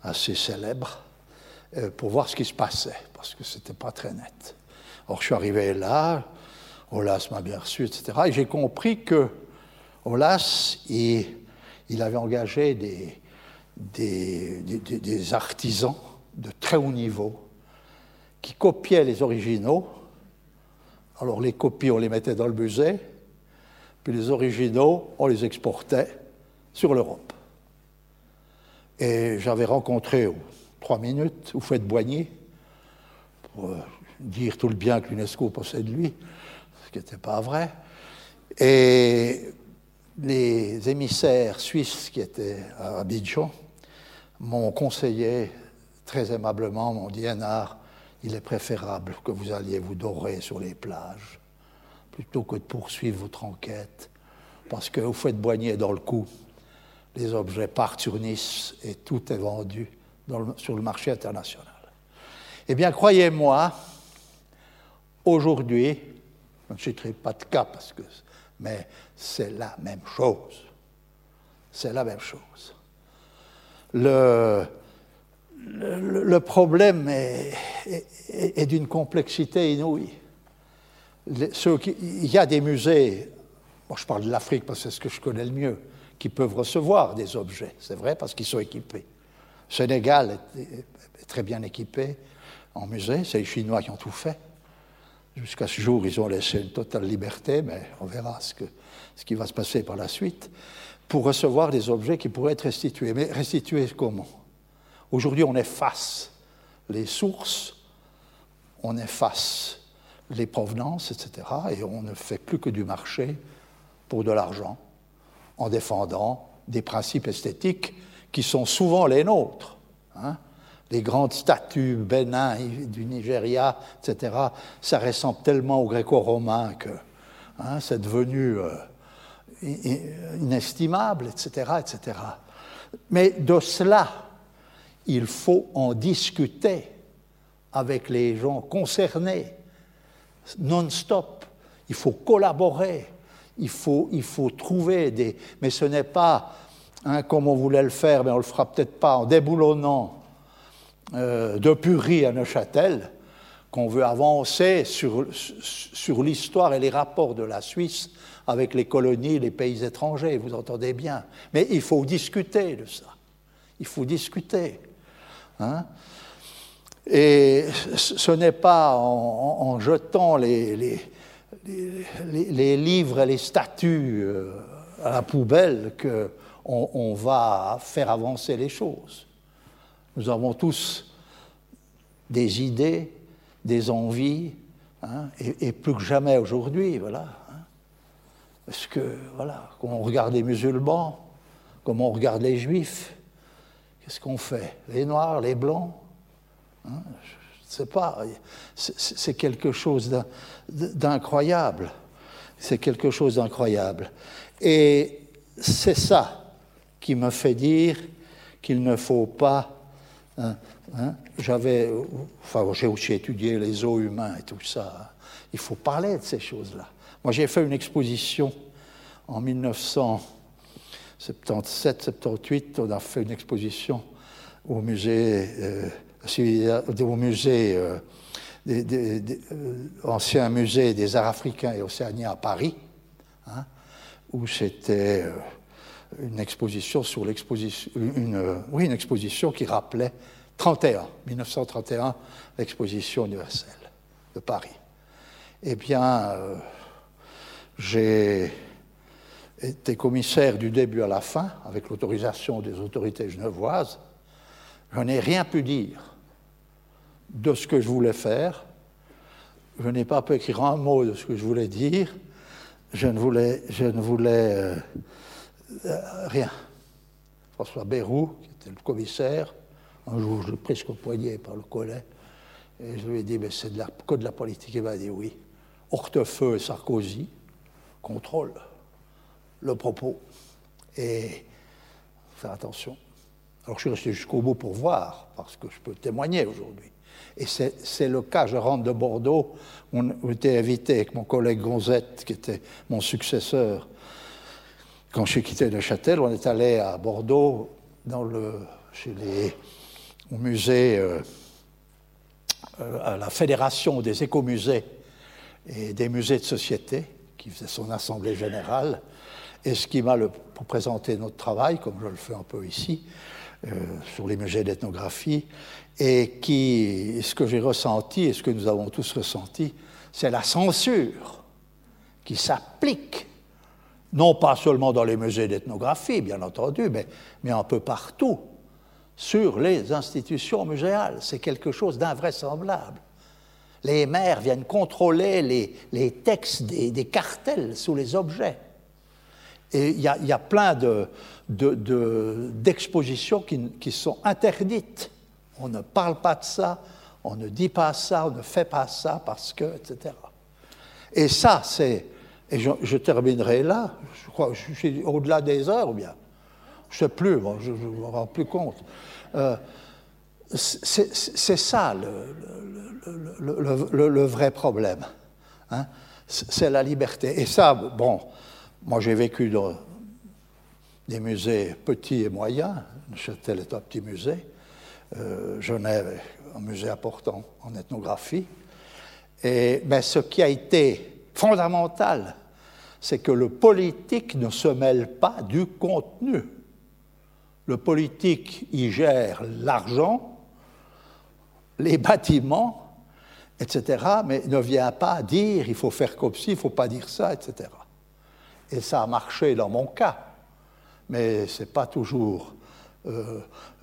assez célèbre, euh, pour voir ce qui se passait, parce que ce n'était pas très net. Or, je suis arrivé là, Olas m'a bien reçu, etc. Et j'ai compris que Olas, il, avait engagé des, artisans de très haut niveau qui copiaient les originaux. Alors, les copies, on les mettait dans le musée, puis les originaux, on les exportait sur l'Europe. Et j'avais rencontré, trois minutes, faites Boigny, pour euh, dire tout le bien que l'UNESCO possède de lui, qui n'était pas vrai. Et les émissaires suisses qui étaient à Abidjan m'ont conseillé très aimablement, m'ont dit, Hénard, il est préférable que vous alliez vous dorer sur les plages plutôt que de poursuivre votre enquête, parce que vous faites boigner dans le cou. les objets partent sur Nice et tout est vendu sur le marché international. Eh bien, croyez-moi, aujourd'hui, je ne citerai pas de cas parce que, mais c'est la même chose. C'est la même chose. Le, problème est, est, d'une complexité inouïe. il y a des musées, je parle de l'Afrique parce que c'est ce que je connais le mieux, qui peuvent recevoir des objets, c'est vrai, parce qu'ils sont équipés. Le Sénégal est, très bien équipé en musée, c'est les Chinois qui ont tout fait. Jusqu'à ce jour, ils ont laissé une totale liberté, mais on verra ce, qui va se passer par la suite, pour recevoir des objets qui pourraient être restitués. Mais restitués comment? Aujourd'hui, on efface les sources, on efface les provenances, etc., et on ne fait plus que du marché pour de l'argent, en défendant des principes esthétiques qui sont souvent les nôtres. Hein. Les grandes statues Bénin du Nigeria, etc., ça ressemble tellement aux gréco-romains que hein, c'est devenu euh, inestimable, etc., etc. Mais de cela, il faut en discuter avec les gens concernés, non-stop. Il faut collaborer, il faut, il faut trouver des... Mais ce n'est pas, hein, comme on voulait le faire, mais on ne le fera peut-être pas, en déboulonnant euh, de Purie à Neuchâtel, qu'on veut avancer sur, sur l'histoire et les rapports de la Suisse avec les colonies, les pays étrangers, vous entendez bien. Mais il faut discuter de ça. Il faut discuter. Hein. Et ce n'est pas en, jetant les, les, livres et les statuts euh, à la poubelle qu'on on va faire avancer les choses. Nous avons tous des idées, des envies, hein, et, plus que jamais aujourd'hui, voilà. Hein. Parce que, voilà, quand on regarde les musulmans, comme on regarde les juifs, Qu'est-ce qu'on fait? Les noirs, les blancs hein? Je ne sais pas. C'est quelque chose d'incroyable. C'est quelque chose d'incroyable. Et c'est ça qui me fait dire qu'il ne faut pas. Hein, hein, j'avais, enfin, j'ai aussi étudié les os humains et tout ça. Il faut parler de ces choses-là. Moi, j'ai fait une exposition en 1900. 77, 78, on a fait une exposition au musée, euh, au musée euh, des, des, euh, ancien musée des arts africains et océaniens à Paris, hein, où c'était une exposition sur l'exposition, une, oui, une exposition qui rappelait 31, 1931, l'exposition universelle de Paris. Eh bien, j'ai était commissaire du début à la fin, avec l'autorisation des autorités genevoises, je n'ai rien pu dire de ce que je voulais faire. Je n'ai pas pu écrire un mot de ce que je voulais dire. Je ne voulais, je ne voulais euh, euh, rien. François Bérou, qui était le commissaire, un jour je l'ai pris au poignet par le collet, et je lui ai dit, mais c'est de la, que de la politique. Il m'a dit oui. Hortefeux et Sarkozy contrôle le propos. Et faire attention. Alors je suis resté jusqu'au bout pour voir, parce que je peux témoigner aujourd'hui. Et c'est le cas, je rentre de Bordeaux, on était invité avec mon collègue Gonzette, qui était mon successeur. Quand j'ai quitté Neuchâtel, on est allé à Bordeaux, dans le, chez les, au musée, euh, euh, à la Fédération des écomusées et des musées de société, qui faisait son assemblée générale. Et ce qui m'a, pour présenter notre travail, comme je le fais un peu ici, euh, sur les musées d'ethnographie, et qui, ce que j'ai ressenti et ce que nous avons tous ressenti, c'est la censure qui s'applique, non pas seulement dans les musées d'ethnographie, bien entendu, mais, un peu partout, sur les institutions muséales. C'est quelque chose d'invraisemblable. Les maires viennent contrôler les, textes des, cartels sous les objets. Et il y, a plein d'expositions qui, sont interdites. On ne parle pas de ça, on ne dit pas ça, on ne fait pas ça parce que, etc. Et ça, c'est. Et je, terminerai là, je crois, je suis au-delà des heures bien? Je ne sais plus, je ne me rends plus compte. Euh, c'est ça le, vrai problème. Hein. C'est la liberté. Et ça, bon, moi j'ai vécu dans des musées petits et moyens. Châtel est un petit musée. Euh, Genève est un musée important en ethnographie. Et, ce qui a été fondamental, c'est que le politique ne se mêle pas du contenu. Le politique y gère l'argent, les bâtiments, etc., mais ne vient pas dire il faut faire comme ci, il ne faut pas dire ça, etc. Et ça a marché dans mon cas, mais ce n'est pas toujours euh,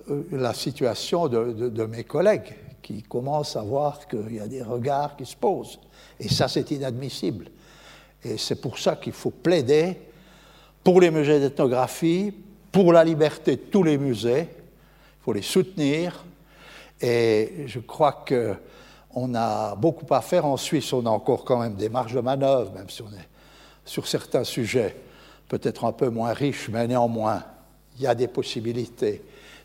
euh, la situation de, mes collègues qui commencent à voir qu'il y a des regards qui se posent. Et ça, c'est inadmissible. Et c'est pour ça qu'il faut plaider pour les musées d'ethnographie, pour la liberté de tous les musées. Il faut les soutenir. Et je crois qu'on a beaucoup à faire. En Suisse, on a encore quand même des marges de manœuvre, même si on est sur certains sujets peut-être un peu moins riches, mais néanmoins, il y a des possibilités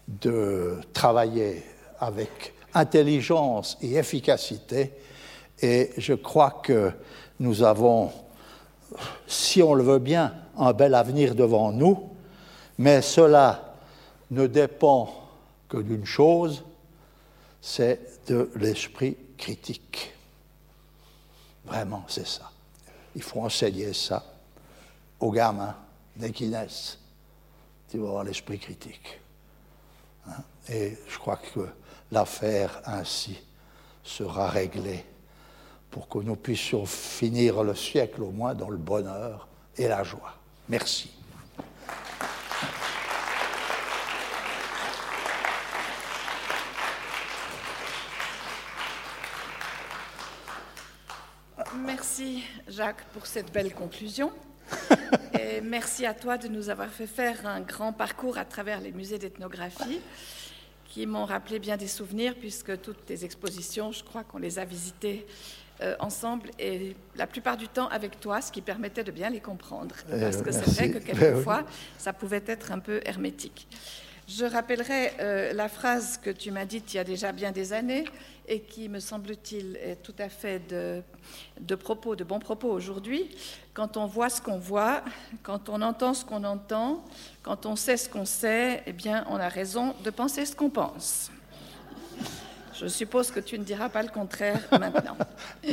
de travailler avec intelligence et efficacité. Et je crois que nous avons, si on le veut bien, un bel avenir devant nous, mais cela ne dépend que d'une chose, c'est de l'esprit critique. Vraiment, c'est ça. Il faut enseigner ça aux gamins dès qu'ils naissent. Tu vas avoir l'esprit critique. Hein? Et je crois que l'affaire ainsi sera réglée pour que nous puissions finir le siècle au moins dans le bonheur et la joie. Merci. Merci Jacques pour cette belle conclusion. Et merci à toi de nous avoir fait faire un grand parcours à travers les musées d'ethnographie qui m'ont rappelé bien des souvenirs puisque toutes tes expositions, je crois qu'on les a visitées ensemble et la plupart du temps avec toi, ce qui permettait de bien les comprendre. Eh, Parce que c'est vrai que quelquefois, ça pouvait être un peu hermétique. Je rappellerai euh, la phrase que tu m'as dite il y a déjà bien des années et qui, me semble-t-il, est tout à fait de, de propos, de bons propos aujourd'hui. Quand on voit ce qu'on voit, quand on entend ce qu'on entend, quand on sait ce qu'on sait, eh bien, on a raison de penser ce qu'on pense. Je suppose que tu ne diras pas le contraire maintenant.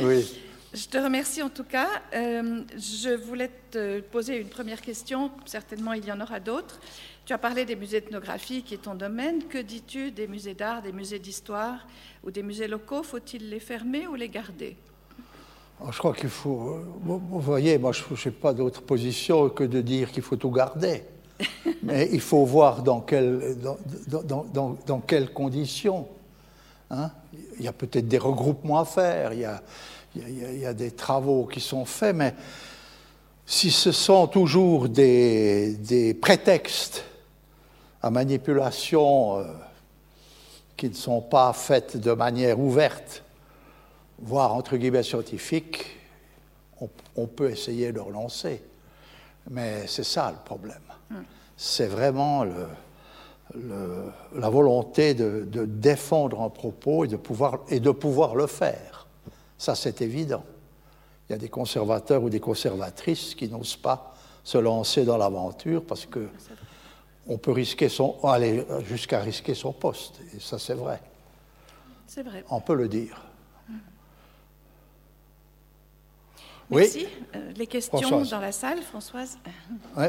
oui. Je te remercie en tout cas. Euh, je voulais te poser une première question. Certainement, il y en aura d'autres. Tu as parlé des musées ethnographiques qui est ton domaine. Que dis-tu des musées d'art, des musées d'histoire ou des musées locaux? Faut-il les fermer ou les garder? Oh, Je crois qu'il faut. Euh, vous voyez, moi, je n'ai pas d'autre position que de dire qu'il faut tout garder. Mais il faut voir dans, quel, dans, dans, dans, quelles conditions. Hein. il y a peut-être des regroupements à faire, il y, a, il y a des travaux qui sont faits, mais si ce sont toujours des, des prétextes à manipulation euh, qui ne sont pas faites de manière ouverte, voire entre guillemets scientifique, on, peut essayer de relancer. Mais c'est ça le problème. C'est vraiment la volonté de, défendre un propos et de, pouvoir, et de pouvoir le faire. Ça, c'est évident. Il y a des conservateurs ou des conservatrices qui n'osent pas se lancer dans l'aventure parce que on peut risquer son, aller jusqu'à risquer son poste. Et ça, c'est vrai. C'est vrai. On peut le dire. Merci. Oui. Euh, les questions dans la salle, Françoise Oui.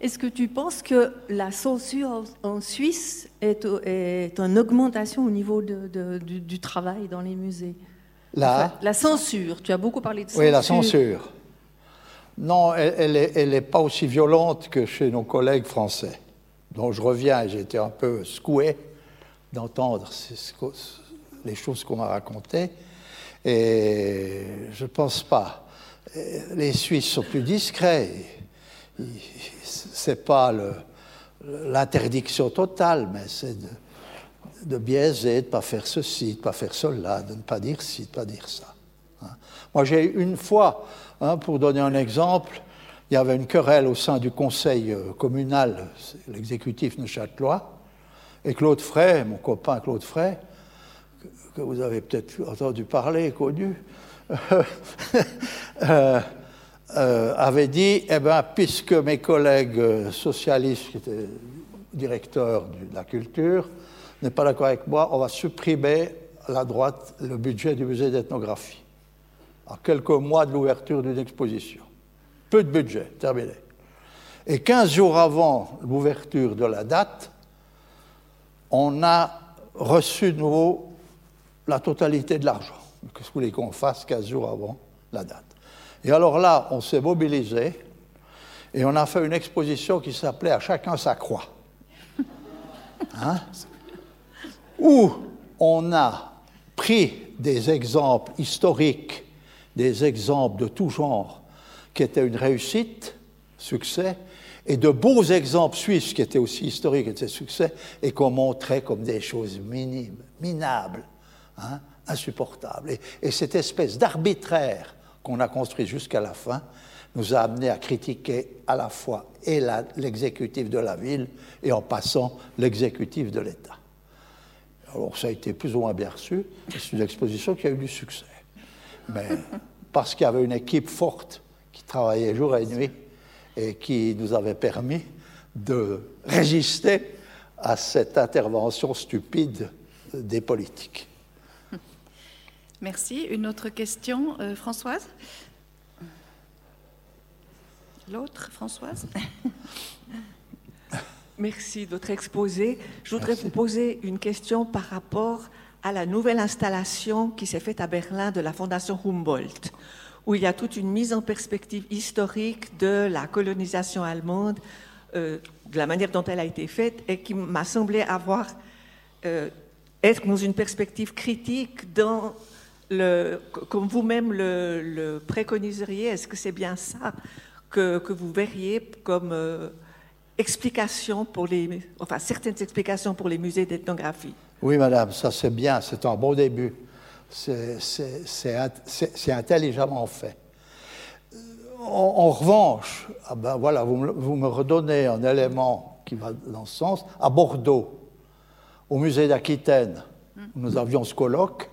Est-ce que tu penses que la censure en Suisse est, est en augmentation au niveau de, du, travail dans les musées? La... la censure, tu as beaucoup parlé de censure. Oui, la censure. Non, elle n'est pas aussi violente que chez nos collègues français, dont je reviens été un peu secoué d'entendre les choses qu'on m'a racontées. Et je ne pense pas. Les Suisses sont plus discrets. Ce n'est pas l'interdiction totale, mais c'est de, de biaiser, de ne pas faire ceci, de ne pas faire cela, de ne pas dire ci, de ne pas dire ça. Hein. Moi, j'ai une fois Hein, pour donner un exemple, il y avait une querelle au sein du conseil euh, communal, l'exécutif neuchâtelois, et Claude Frey, mon copain Claude Frey, que vous avez peut-être entendu parler, connu, euh, euh, avait dit, eh ben, puisque mes collègues socialistes, qui étaient directeurs de la culture, n'est pas d'accord avec moi, on va supprimer à la droite le budget du musée d'ethnographie, à quelques mois de l'ouverture d'une exposition. Peu de budget, terminé. Et 15 jours avant l'ouverture de la date, on a reçu de nouveau la totalité de l'argent. Qu'est-ce que vous voulez qu'on fasse 15 jours avant la date? Et alors là, on s'est mobilisé et on a fait une exposition qui s'appelait À chacun sa croix. Hein? Où on a pris des exemples historiques, des exemples de tout genre, qui étaient une réussite, succès, et de beaux exemples suisses qui étaient aussi historiques et de succès, et qu'on montrait comme des choses minimes, minables, hein, insupportables. Et, cette espèce d'arbitraire qu'on a construit jusqu'à la fin nous a amené à critiquer à la fois et l'exécutif de la ville et en passant l'exécutif de l'État. Alors ça a été plus ou moins bien reçu, c'est une exposition qui a eu du succès. Mais parce qu'il y avait une équipe forte qui travaillait jour et nuit et qui nous avait permis de résister à cette intervention stupide des politiques. Merci. Une autre question, euh, Françoise? L'autre, Françoise? Merci de votre exposé. Je voudrais vous poser une question par rapport à la nouvelle installation qui s'est faite à Berlin de la Fondation Humboldt, où il y a toute une mise en perspective historique de la colonisation allemande, euh, de la manière dont elle a été faite, et qui m'a semblé avoir euh, être dans une perspective critique dans le, comme vous-même le, préconiseriez. Est-ce que c'est bien ça que, que, vous verriez comme euh, explication pour les, enfin certaines explications pour les musées d'ethnographie? Oui, madame, ça c'est bien, c'est un bon début. C'est intelligemment fait. En, revanche, ah ben voilà, vous, vous, me redonnez un élément qui va dans ce sens. À Bordeaux, au musée d'Aquitaine, où nous avions ce colloque,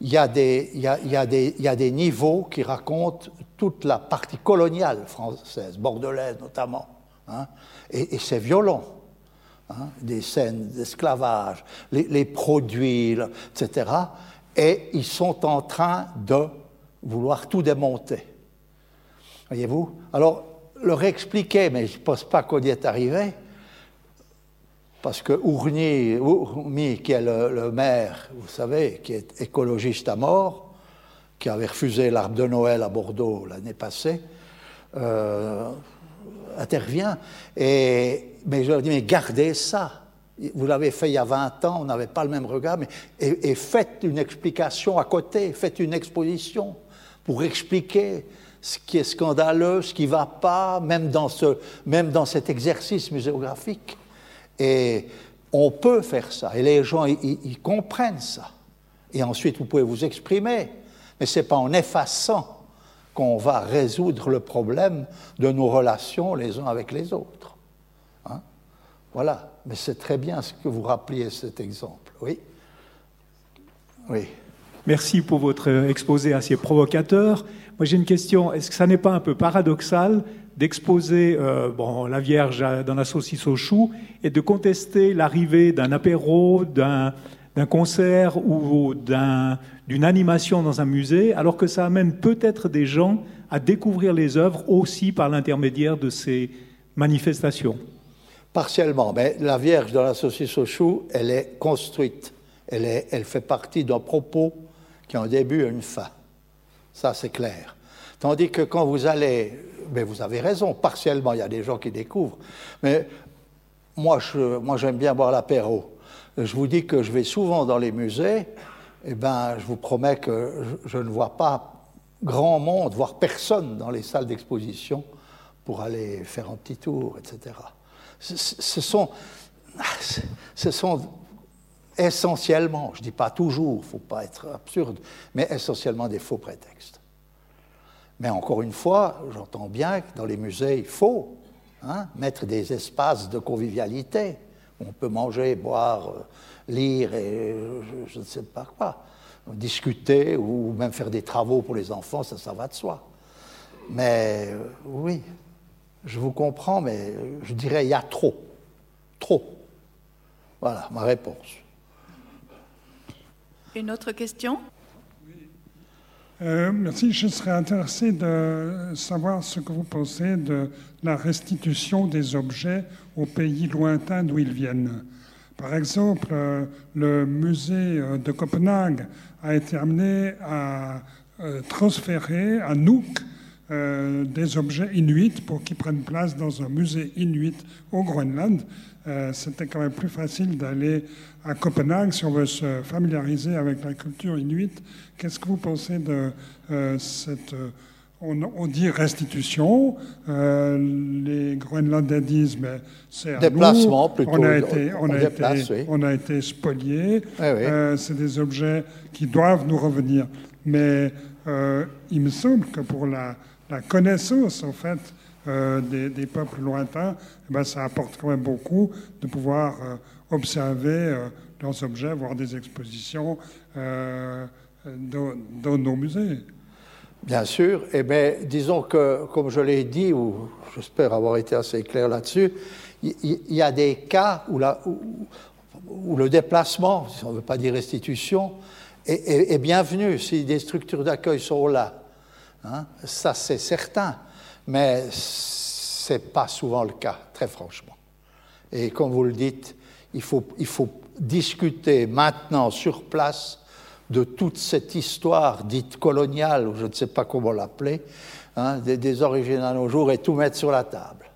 il y, a des, niveaux qui racontent toute la partie coloniale française, bordelaise notamment. Hein, et, et c'est violent. Hein, des scènes d'esclavage, les, les, produits, etc et ils sont en train de vouloir tout démonter. Voyez-vous? Alors, leur expliquer, mais je ne pense pas qu'on y est arrivé, parce que Ourny, qui est le, maire, vous savez, qui est écologiste à mort, qui avait refusé l'arbre de Noël à Bordeaux l'année passée, euh, intervient. Et, mais je leur dis, mais gardez ça. Vous l'avez fait il y a 20 ans, on n'avait pas le même regard, mais et, faites une explication à côté, faites une exposition pour expliquer ce qui est scandaleux, ce qui ne va pas, même dans, ce, même dans cet exercice muséographique. Et on peut faire ça, et les gens, ils comprennent ça. Et ensuite, vous pouvez vous exprimer, mais ce n'est pas en effaçant qu'on va résoudre le problème de nos relations les uns avec les autres. Hein? Voilà. Mais c'est très bien ce que vous rappeliez cet exemple. Oui? Oui. Merci pour votre exposé assez provocateur. Moi, j'ai une question. Est-ce que ça n'est pas un peu paradoxal d'exposer euh, bon, la Vierge dans la saucisse au chou et de contester l'arrivée d'un apéro, d'un concert ou d'une animation dans un musée, alors que ça amène peut-être des gens à découvrir les œuvres aussi par l'intermédiaire de ces manifestations Partiellement, mais la Vierge dans la saucisse au chou, elle est construite. Elle, est, elle fait partie d'un propos qui a un début et une fin. Ça, c'est clair. Tandis que quand vous allez, mais vous avez raison, partiellement, il y a des gens qui découvrent. Mais moi, j'aime bien boire l'apéro. Je vous dis que je vais souvent dans les musées. Eh ben, je vous promets que je, je ne vois pas grand monde, voire personne dans les salles d'exposition pour aller faire un petit tour, etc ce sont, ce sont essentiellement, je ne dis pas toujours, il ne faut pas être absurde, mais essentiellement des faux prétextes. Mais encore une fois, j'entends bien que dans les musées, il faut hein, mettre des espaces de convivialité. On peut manger, boire, euh, lire et je, je ne sais pas quoi, discuter ou même faire des travaux pour les enfants, ça, ça va de soi. Mais euh, oui, je vous comprends, mais je dirais il y a trop. Trop. Voilà ma réponse. Une autre question? Euh, merci. Je serais intéressé de savoir ce que vous pensez de la restitution des objets aux pays lointains d'où ils viennent. Par exemple, euh, le musée euh, de Copenhague a été amené à transférer à Nuuk euh, des objets inuits pour qu'ils prennent place dans un musée inuit au Groenland. Euh, C'était quand même plus facile d'aller à Copenhague si on veut se familiariser avec la culture inuite. Qu'est-ce que vous pensez de euh, cette... euh, on, on dit restitution, euh, les Groenlandais disent mais c'est à Déplacement, nous. plutôt. On a été, on On a déplace, été, oui. on a été spoliés. Oui, oui. Euh, c'est des objets qui doivent nous revenir. Mais euh, il me semble que pour la, la connaissance, en fait, euh, des, peuples lointains, eh ben, ça apporte quand même beaucoup de pouvoir euh, observer euh, leurs objets, voir des expositions euh, dans, nos musées. Bien sûr. Eh bien, disons que, comme je l'ai dit, ou j'espère avoir été assez clair là-dessus, il y, a des cas où, le déplacement, si on ne veut pas dire restitution, est, est- est bienvenu si des structures d'accueil sont là. Hein, ça, c'est certain. Mais ce n'est pas souvent le cas, très franchement. Et comme vous le dites, il faut, discuter maintenant sur place de toute cette histoire dite coloniale, ou je ne sais pas comment l'appeler, hein, des origines à nos jours, et tout mettre sur la table.